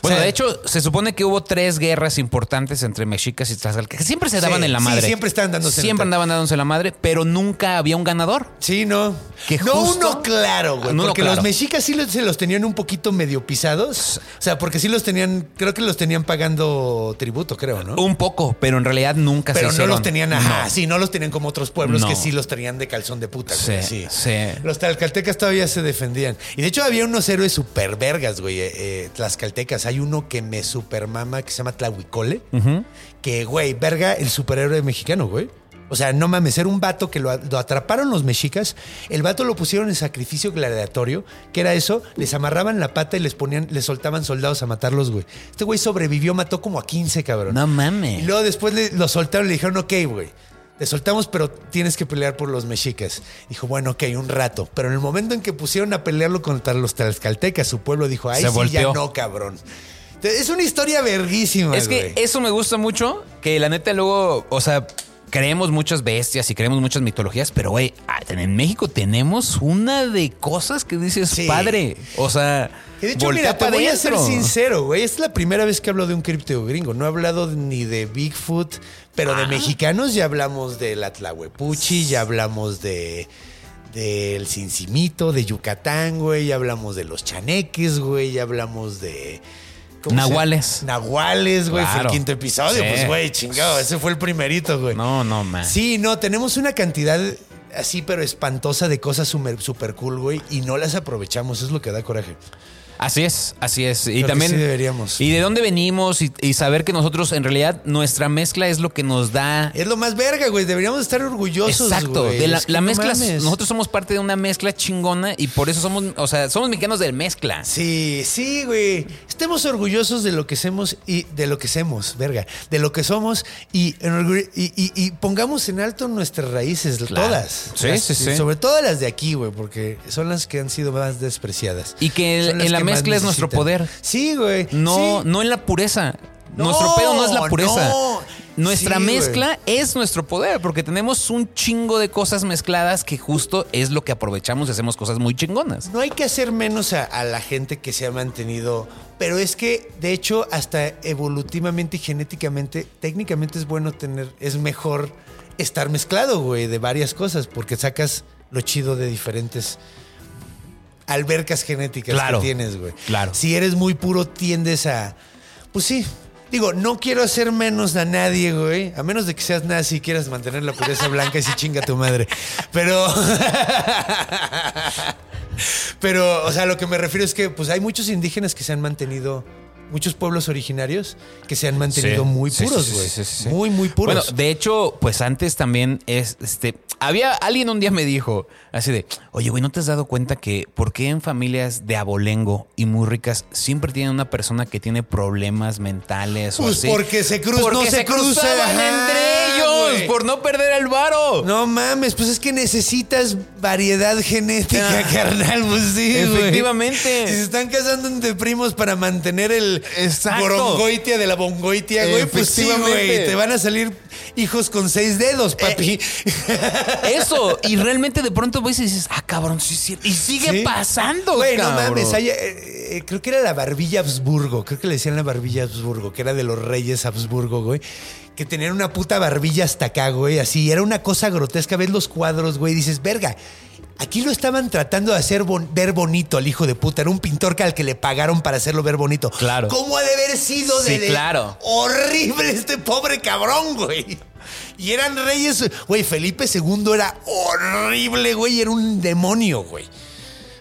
o Bueno, sea, de hecho, se supone que hubo tres guerras importantes entre mexicas y tlaxcaltecas. que Siempre se daban Sí, en la sí, madre. siempre estaban dándose Siempre andaban dándose la madre, pero nunca había un ganador. Sí, no. Que no justo- uno claro, güey. Uno porque claro. los mexicas sí los- se los tenían un poquito medio pisados. O sea, porque sí los tenían, creo que los tenían pagando tributo, creo, ¿no? Un poco, pero en realidad nunca Pero se no hicieron. los tenían, ajá, No. sí, no los tenían como otros pueblos No. que sí los tenían de calzón de puta, Sí, güey. Sí, sí. Los tlaxcaltecas todavía se defendían. Y de hecho había unos héroes super vergas, güey, eh, eh, tlaxcaltecas. Hay uno que me super mama que se llama Tlahuicole, que, güey, verga, el superhéroe mexicano, güey. O sea, no mames, era un vato que lo, atraparon los mexicas, el vato lo pusieron en sacrificio gladiatorio, que era eso, les amarraban la pata y les ponían, les soltaban soldados a matarlos, güey. Este güey sobrevivió, mató como a 15, cabrón. No Y mames. luego después le- lo soltaron y le dijeron, ok, güey. Te soltamos, pero tienes que pelear por los mexicas. Dijo, bueno, ok, un rato. Pero en el momento en que pusieron a pelearlo contra los tlaxcaltecas, su pueblo dijo, ay, Se sí, volteó. ya no, cabrón. Es una historia verguísima, Es que güey. eso me gusta mucho, que la neta luego, o sea, creemos muchas bestias y creemos muchas mitologías, pero güey, ah, en México tenemos una de cosas que dices, Sí. padre. O sea, Y de hecho, mira, te voy a ser sincero, güey. Es la primera vez que hablo de un cripteo gringo. No he hablado ni de Bigfoot, pero Ah. de mexicanos ya hablamos de la Tlahuepuchi, ya hablamos de del Cincimito, de Yucatán, güey. Ya hablamos de los chaneques, güey. Ya hablamos de... ¿cómo se- Nahuales. Nahuales, güey. Fue el quinto episodio. Sí. Pues, güey, chingado. Ese fue el primerito, güey. No, no, man. Sí, no, tenemos una cantidad así, pero espantosa de cosas super, super cool, güey, y no las aprovechamos. Es lo que da coraje. Así es, así es. Y Creo también. sí deberíamos. Y de dónde venimos y, y saber que nosotros, en realidad, nuestra mezcla es lo que nos da. Es lo más verga, güey. Deberíamos estar orgullosos. Exacto. güey. De la, Es que la no mezcla. mames. Nosotros somos parte de una mezcla chingona y por eso somos, o sea, somos mexicanos de mezcla. Sí, sí, güey. Estemos orgullosos de lo que hacemos y de lo que hacemos, verga. De lo que somos y, y, pongamos en alto nuestras raíces, Claro. todas. Sí, Las- sí, sí. Sobre todo las de aquí, güey, porque son las que han sido más despreciadas. Y que las en la más mezcla es nuestro poder. Sí, güey. No, sí. no en la pureza. No, Nuestro pedo no es la pureza. no. Nuestra Sí, mezcla es nuestro poder, porque tenemos un chingo de cosas mezcladas que justo es lo que aprovechamos y hacemos cosas muy chingonas. No hay que hacer menos a, a la gente que se ha mantenido, pero es que de hecho hasta evolutivamente y genéticamente, técnicamente es bueno tener, es mejor estar mezclado, güey, de varias cosas, porque sacas lo chido de diferentes albercas genéticas Claro, que tienes, güey. claro. Si eres muy puro tiendes a, pues sí. Digo, no quiero hacer menos a nadie, güey. A menos de que seas nazi y quieras mantener la pureza blanca y si chinga tu madre. Pero. Pero, o sea, lo que me refiero es que pues hay muchos indígenas que se han mantenido, muchos pueblos originarios que se han mantenido Sí, muy puros, güey. sí, sí, sí. Muy, muy puros. Bueno, de hecho, pues antes también es, este, había alguien un día me dijo así de, oye, güey, ¿no te has dado cuenta que por qué en familias de abolengo y muy ricas siempre tienen una persona que tiene problemas mentales o Pues así? porque se cruz- Porque no se cruzaban entre ellos güey. por no perder el varo. no mames, pues es que necesitas variedad genética, Ah. carnal. Pues sí. Efectivamente. Si se están casando entre primos para mantener el borongoitia de la bongoitia, güey, pues sí, güey. Te van a salir hijos con seis dedos, papi. Eso, y realmente de pronto ves y dices, ah, cabrón, sí, sí. Y sigue Sí. pasando, Güey, no mames. hay, eh, eh, creo que era la barbilla Habsburgo. Creo que le decían la barbilla Habsburgo, que era de los reyes Habsburgo, güey. Que tenían una puta barbilla hasta acá, güey, así. Era una cosa grotesca. Ves los cuadros, güey, dices, verga. Aquí lo estaban tratando de hacer bon- ver bonito al hijo de puta. Era un pintor que al que le pagaron para hacerlo ver bonito. Claro. ¿Cómo ha de haber sido de, Sí, de claro. horrible este pobre cabrón, güey? Y eran reyes. Güey, Felipe II era horrible, güey. Era un demonio, güey.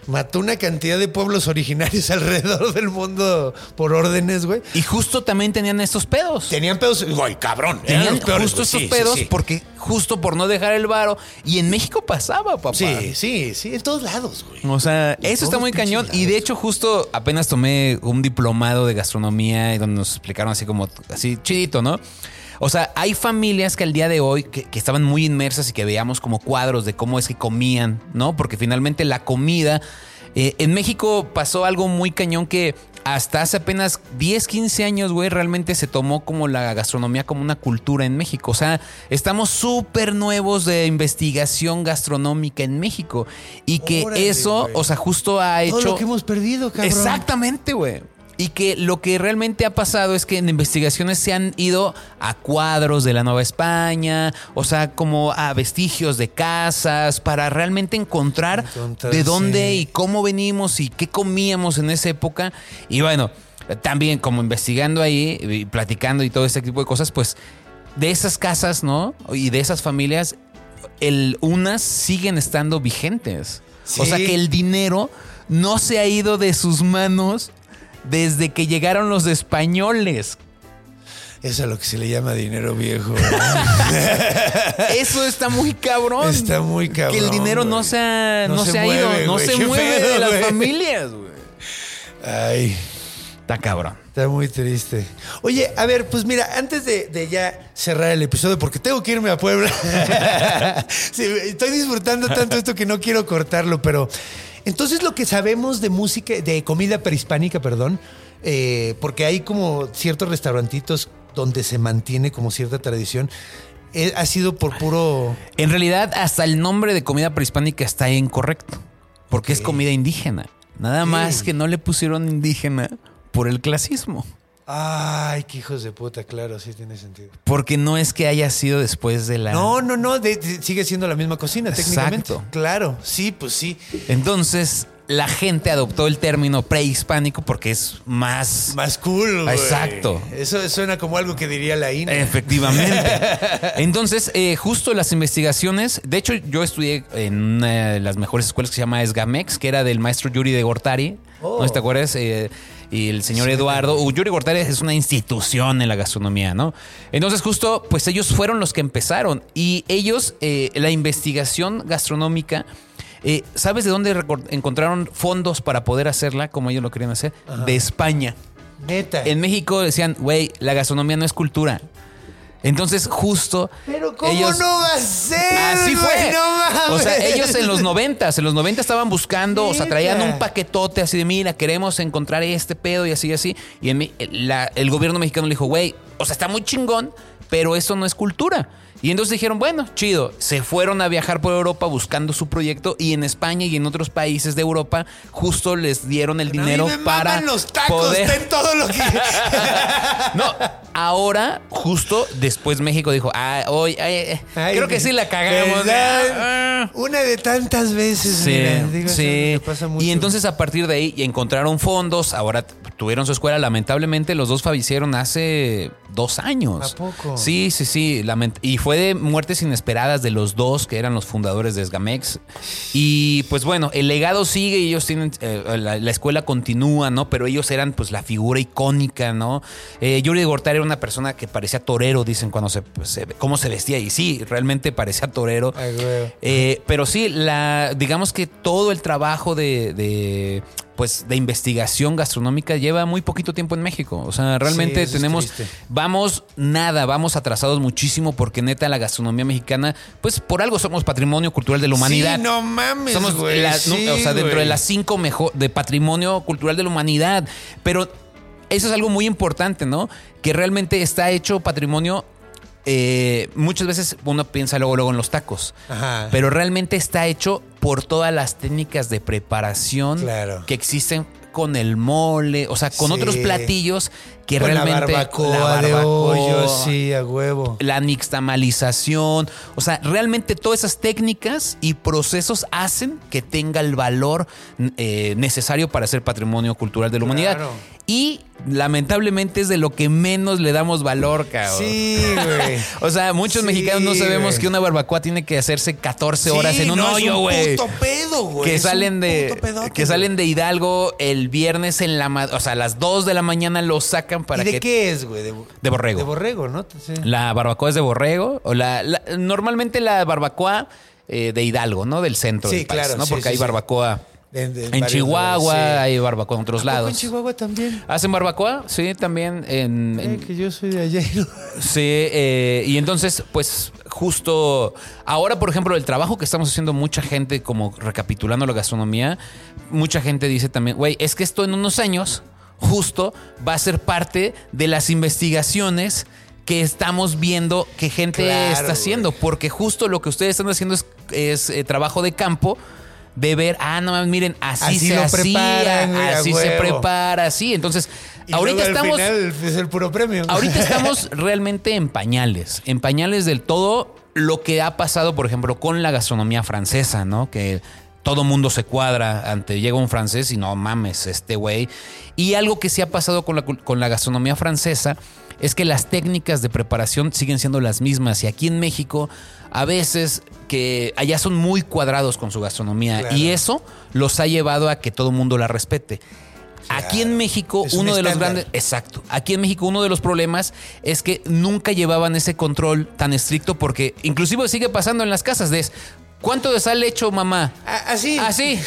Mató una cantidad de pueblos originarios alrededor del mundo por órdenes, güey. Y justo también tenían estos pedos. Tenían pedos. Güey, cabrón. eran Tenían los peores, justo estos Sí, pedos sí. porque justo por no dejar el varo. Y en México pasaba, papá. Sí, sí, sí. En todos lados, güey. O sea, En eso está muy cañón. Y de hecho, justo apenas tomé un diplomado de gastronomía y donde nos explicaron así como, así chidito, ¿no? O sea, hay familias que al día de hoy que, que estaban muy inmersas y que veíamos como cuadros de cómo es que comían, ¿no? Porque finalmente la comida. eh, en México pasó algo muy cañón que hasta hace apenas 10, 15 años, güey, realmente se tomó como la gastronomía como una cultura en México. O sea, estamos súper nuevos de investigación gastronómica en México. Y que Órale, eso, güey. o sea, justo ha Todo hecho... lo que hemos perdido, cabrón. Exactamente, güey. Y que lo que realmente ha pasado es que en investigaciones se han ido a cuadros de la Nueva España, o sea, como a vestigios de casas, para realmente encontrar de dónde sí. y cómo venimos y qué comíamos en esa época. Y bueno, también como investigando ahí y platicando y todo ese tipo de cosas, pues de esas casas, ¿no? Y de esas familias, el, unas siguen estando vigentes. O sea que el dinero no se ha ido de sus manos desde que llegaron los españoles. Eso es lo que se le llama dinero viejo. Eso está muy cabrón. Está muy cabrón. Que el dinero no se ha, no No se se ha mueve, ido, no se mueve pedo, de las familias, güey. Ay, Está cabrón. está muy triste. Oye, a ver, pues mira, antes de, de ya cerrar el episodio, porque tengo que irme a Puebla. Sí, estoy disfrutando tanto esto que no quiero cortarlo, pero entonces lo que sabemos de música, de comida prehispánica, perdón, eh, porque hay como ciertos restaurantitos donde se mantiene como cierta tradición, eh, ha sido por puro... En realidad, hasta el nombre de comida prehispánica está incorrecto. Porque es comida indígena. Nada más que no le pusieron indígena por el clasismo. Ay, qué hijos de puta, claro, sí tiene sentido. Porque no es que haya sido después de la. No, no, no, de- de- sigue siendo la misma cocina técnicamente. Exacto. Claro, sí, pues sí. Entonces, la gente adoptó el término prehispánico porque es más. Más cool, güey. Exacto. Eso suena como algo que diría la INA. Efectivamente. Entonces, eh, justo las investigaciones. De hecho, yo estudié en una de las mejores escuelas que se llama Esgamex, que era del maestro Yuri de Gortari. Oh. ¿No te acuerdas? Eh, y el señor Sí. Eduardo. Uh, Yuri Gortari es una institución en la gastronomía, ¿no? Entonces, justo, pues ellos fueron los que empezaron. Y ellos, eh, la investigación gastronómica. eh, ¿Sabes de dónde encontraron fondos para poder hacerla como ellos lo querían hacer? De España. Neta. En México decían, güey, la gastronomía no es cultura. Entonces, justo. Pero ¿cómo ellos- no va a ser? Así fue. No mames. o sea, ellos en los noventas, en los 90 estaban buscando, o sea, traían un paquetote así de, mira, queremos encontrar este pedo y así y así. Y en mi- la- el gobierno mexicano le dijo, güey, o sea, está muy chingón, pero eso no es cultura. Y entonces dijeron, bueno, chido. Se fueron a viajar por Europa buscando su proyecto y en España y en otros países de Europa justo les dieron el dinero mí me para maman los tacos, poder ten todo lo que... no, ahora, justo después México dijo, ah, hoy, ay, eh, Ay, creo que sí la cagamos. ¿verdad? Una de tantas veces. Sí, mira, digo, sí. me pasa mucho. Y entonces a partir de ahí encontraron fondos, ahora tuvieron su escuela. Lamentablemente los dos fallecieron hace dos años. ¿A poco? Sí, sí, sí. lament- y fue de muertes inesperadas de los dos que eran los fundadores de Esgamex. Y pues bueno, el legado sigue y ellos tienen, eh, la, la escuela continúa, ¿no? Pero ellos eran pues la figura icónica, ¿no? Eh, Yuri de Gortari era una persona que parecía torero, dicen cuando se, pues, se- cómo se vestía. Y sí, realmente parecía torero. Ay. Eh, pero sí, la, digamos que todo el trabajo de, de, pues, de investigación gastronómica lleva muy poquito tiempo en México. O sea, realmente Sí, tenemos, vamos nada, vamos atrasados muchísimo porque neta la gastronomía mexicana, pues por algo somos patrimonio cultural de la humanidad. Sí, no mames, Somos la- no, o sea, dentro de las cinco mejor de patrimonio cultural de la humanidad. Pero eso es algo muy importante, ¿no? Que realmente está hecho patrimonio. Eh, muchas veces uno piensa luego, luego en los tacos. Ajá. Pero realmente está hecho por todas las técnicas de preparación Claro. que existen con el mole, o sea, con Sí. otros platillos que Con la realmente barbacoa de hoyo, sí, a huevo. la nixtamalización, o sea, realmente todas esas técnicas y procesos hacen que tenga el valor eh, necesario para ser patrimonio cultural de la humanidad. Y lamentablemente es de lo que menos le damos valor, cabrón. Sí, güey. O sea, muchos Sí, mexicanos no sabemos que una barbacoa tiene que hacerse 14 horas Sí, en un no, hoyo, güey. Que es salen de pedote, que salen de Hidalgo el viernes en la o sea, a las 2 de la mañana lo sacan para ¿Y de que qué es, güey? De, de borrego. De borrego, ¿no? Sí. La barbacoa es de borrego. O la, la- normalmente la barbacoa eh, de Hidalgo, ¿no? Del centro Sí, del país, claro, ¿no? Porque hay barbacoa En Chihuahua, lugares, sí. hay barbacoa en otros ¿A poco lados. en Chihuahua también? ¿Hacen barbacoa? Sí, también en... Eh, que yo soy de allá. Sí, eh, y entonces, pues justo ahora, por ejemplo, el trabajo que estamos haciendo mucha gente, como recapitulando la gastronomía, mucha gente dice también, güey, es que esto en unos años justo va a ser parte de las investigaciones que estamos viendo que gente Claro, está haciendo, porque justo lo que ustedes están haciendo es, es, eh, trabajo de campo. De ver, ah, no mames, miren, así, Así se lo hacía, así se prepara, así. Entonces, y ahorita estamos. final es el puro premio. Ahorita estamos realmente en pañales, en pañales del todo lo que ha pasado, por ejemplo, con la gastronomía francesa, ¿no? Que todo mundo se cuadra ante llega un francés y no mames, este güey. Y algo que sí ha pasado con la, con la gastronomía francesa es que las técnicas de preparación siguen siendo las mismas y aquí en México a veces que allá son muy cuadrados con su gastronomía Claro. y eso los ha llevado a que todo el mundo la respete. Aquí en México, Es un uno de los grandes. Exacto. Aquí en México, uno de los problemas es que nunca llevaban ese control tan estricto, porque inclusive sigue pasando en las casas de. ¿Cuánto de sal le echo, mamá? Ah, Así. Así.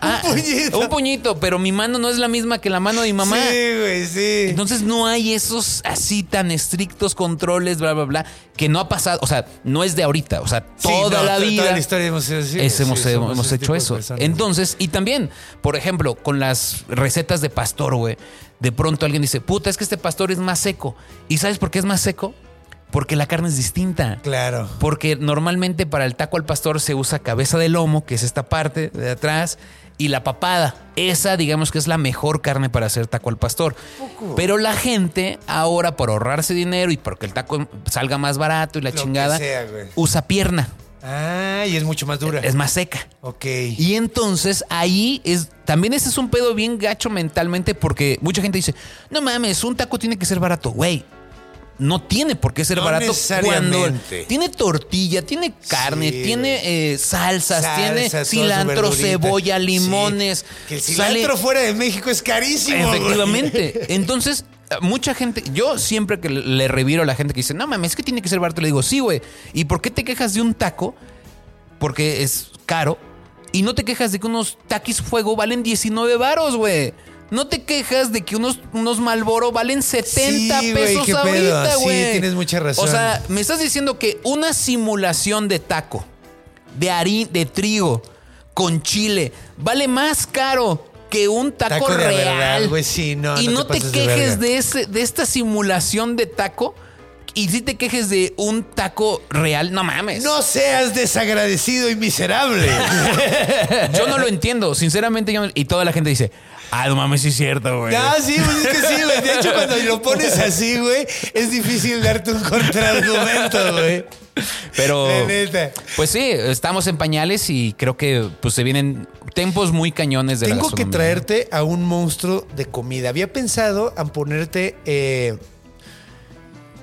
Ah, un puñito. Un puñito, pero mi mano no es la misma que la mano de mi mamá. Sí, güey, sí. Entonces no hay esos así tan estrictos controles, bla, bla, bla, que no ha pasado, o sea, no es de ahorita, o sea, Sí, toda no, la vida. Toda la historia hemos. Es- sí, hecho de eso. personas. Entonces, y también, por ejemplo, con las recetas de pastor, güey, de pronto alguien dice, puta, es que este pastor es más seco. ¿Y sabes por qué es más seco? Porque la carne es distinta. Claro. Porque normalmente para el taco al pastor se usa cabeza de lomo, que es esta parte de atrás, y la papada. Esa, digamos que es la mejor carne para hacer taco al pastor. Pero la gente, ahora por ahorrarse dinero y porque el taco salga más barato y la Lo chingada, sea, usa pierna. Ah, y es mucho más dura. Es más seca. Ok. Y entonces ahí es. También ese es un pedo bien gacho mentalmente porque mucha gente dice: No mames, un taco tiene que ser barato. Güey, no tiene por qué ser No barato cuando tiene tortilla, tiene carne, Sí, tiene eh, salsas, Salsa, tiene cilantro, cebolla, Sí. limones. Que el sale- cilantro fuera de México es carísimo. güey. Efectivamente. Entonces, mucha gente, yo siempre que le- le reviro a la gente que dice, no mames, es que tiene que ser barato, le digo, sí, güey. ¿Y por qué te quejas de un taco? Porque es caro. Y no te quejas de que unos taquis fuego valen 19 varos, güey. No te quejas de que unos, unos Malboro valen 70 Sí, güey, pesos ahorita, Sí, güey. tienes mucha razón. O sea, me estás diciendo que una simulación de taco, de harina, de trigo, con chile, vale más caro que un taco, Taco real. verdad, sí, no, y no te te, pases de quejes de, ese, de esta simulación de taco. Y si te quejes de un taco real, no mames. No seas desagradecido y miserable. Yo no lo entiendo, sinceramente. yo no- y toda la gente dice, ah, no mames, sí es cierto, güey. No, sí, pues es que sí, güey. De hecho, cuando lo pones así, güey, es difícil darte un contraargumento, güey. Pero, pues sí, estamos en pañales y creo que pues se vienen tiempos muy cañones de la Tengo que traerte a un monstruo de comida. Había pensado en ponerte eh,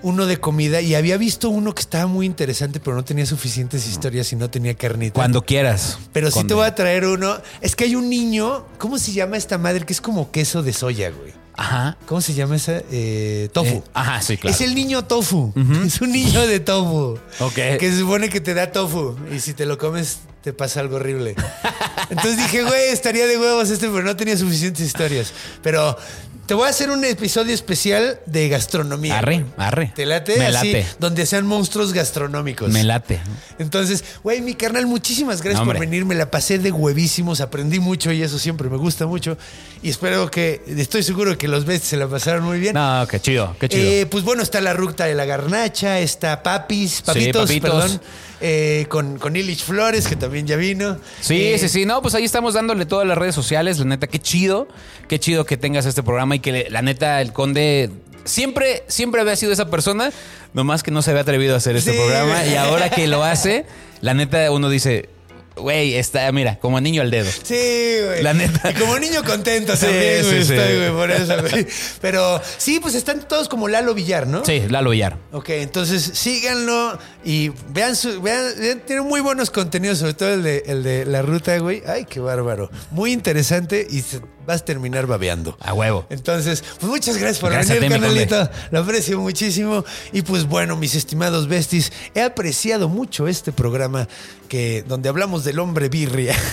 uno de comida y había visto uno que estaba muy interesante, pero no tenía suficientes historias y no tenía carnita. Cuando quieras. Pero sí te voy a traer uno. Es que hay un niño, ¿cómo se llama esta madre? Que es como queso de soya, güey. Ajá. ¿Cómo se llama esa? Eh, tofu. Eh, ajá, sí, claro. Es el niño tofu. Es un niño de tofu. Ok. Que se supone que te da tofu. Y si te lo comes, te pasa algo horrible. Entonces dije, güey, estaría de huevos este, pero no tenía suficientes historias. Pero te voy a hacer un episodio especial de gastronomía. Arre, arre. ¿Te late? Me Así, late. donde sean monstruos gastronómicos. Me late. Entonces, güey, mi carnal, muchísimas gracias por venir. Me la pasé de huevísimos, aprendí mucho y eso siempre me gusta mucho. Y espero que, estoy seguro que los ves se la pasaron muy bien. No, qué chido, qué chido. Eh, pues bueno, está la ruta de la garnacha, está Papis, Papitos, Papitos. perdón. Eh, con, con Illich Flores, que también ya vino. Sí, Eh, sí, sí. No, pues ahí estamos dándole todas las redes sociales. La neta, qué chido. Qué chido que tengas este programa y que la neta, el conde siempre, siempre había sido esa persona, nomás que no se había atrevido a hacer este Sí, programa. Y ahora que lo hace, la neta, uno dice, güey, está, mira, como niño al dedo. Sí, güey. La neta. Y como niño contento Sí, también, güey, sí, sí. estoy, güey, por eso, güey. Pero sí, pues están todos como Lalo Villar, ¿no? Sí, Lalo Villar. Ok, entonces síganlo y vean su. Vean, tiene muy buenos contenidos, sobre todo el de, el de la ruta, güey. Ay, qué bárbaro. Muy interesante y se- vas a terminar babeando. A huevo. Entonces, pues muchas gracias por Gracias venir, canalito. Lo aprecio muchísimo. Y pues bueno, mis estimados besties, he apreciado mucho este programa que, donde hablamos del hombre birria.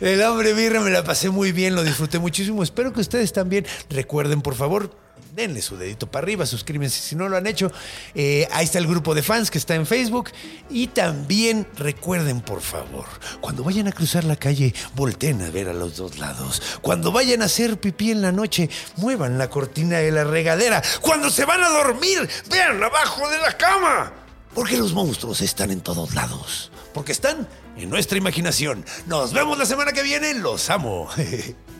El hombre birria me la pasé muy bien, lo disfruté muchísimo. Espero que ustedes también recuerden, por favor, denle su dedito para arriba, suscríbanse si no lo han hecho. Eh, ahí está el grupo de fans que está en Facebook. Y también recuerden, por favor, cuando vayan a cruzar la calle, volteen a ver a los dos lados. Cuando vayan a hacer pipí en la noche, muevan la cortina de la regadera. Cuando se van a dormir, vean abajo de la cama. Porque los monstruos están en todos lados. Porque están en nuestra imaginación. Nos vemos la semana que viene. Los amo.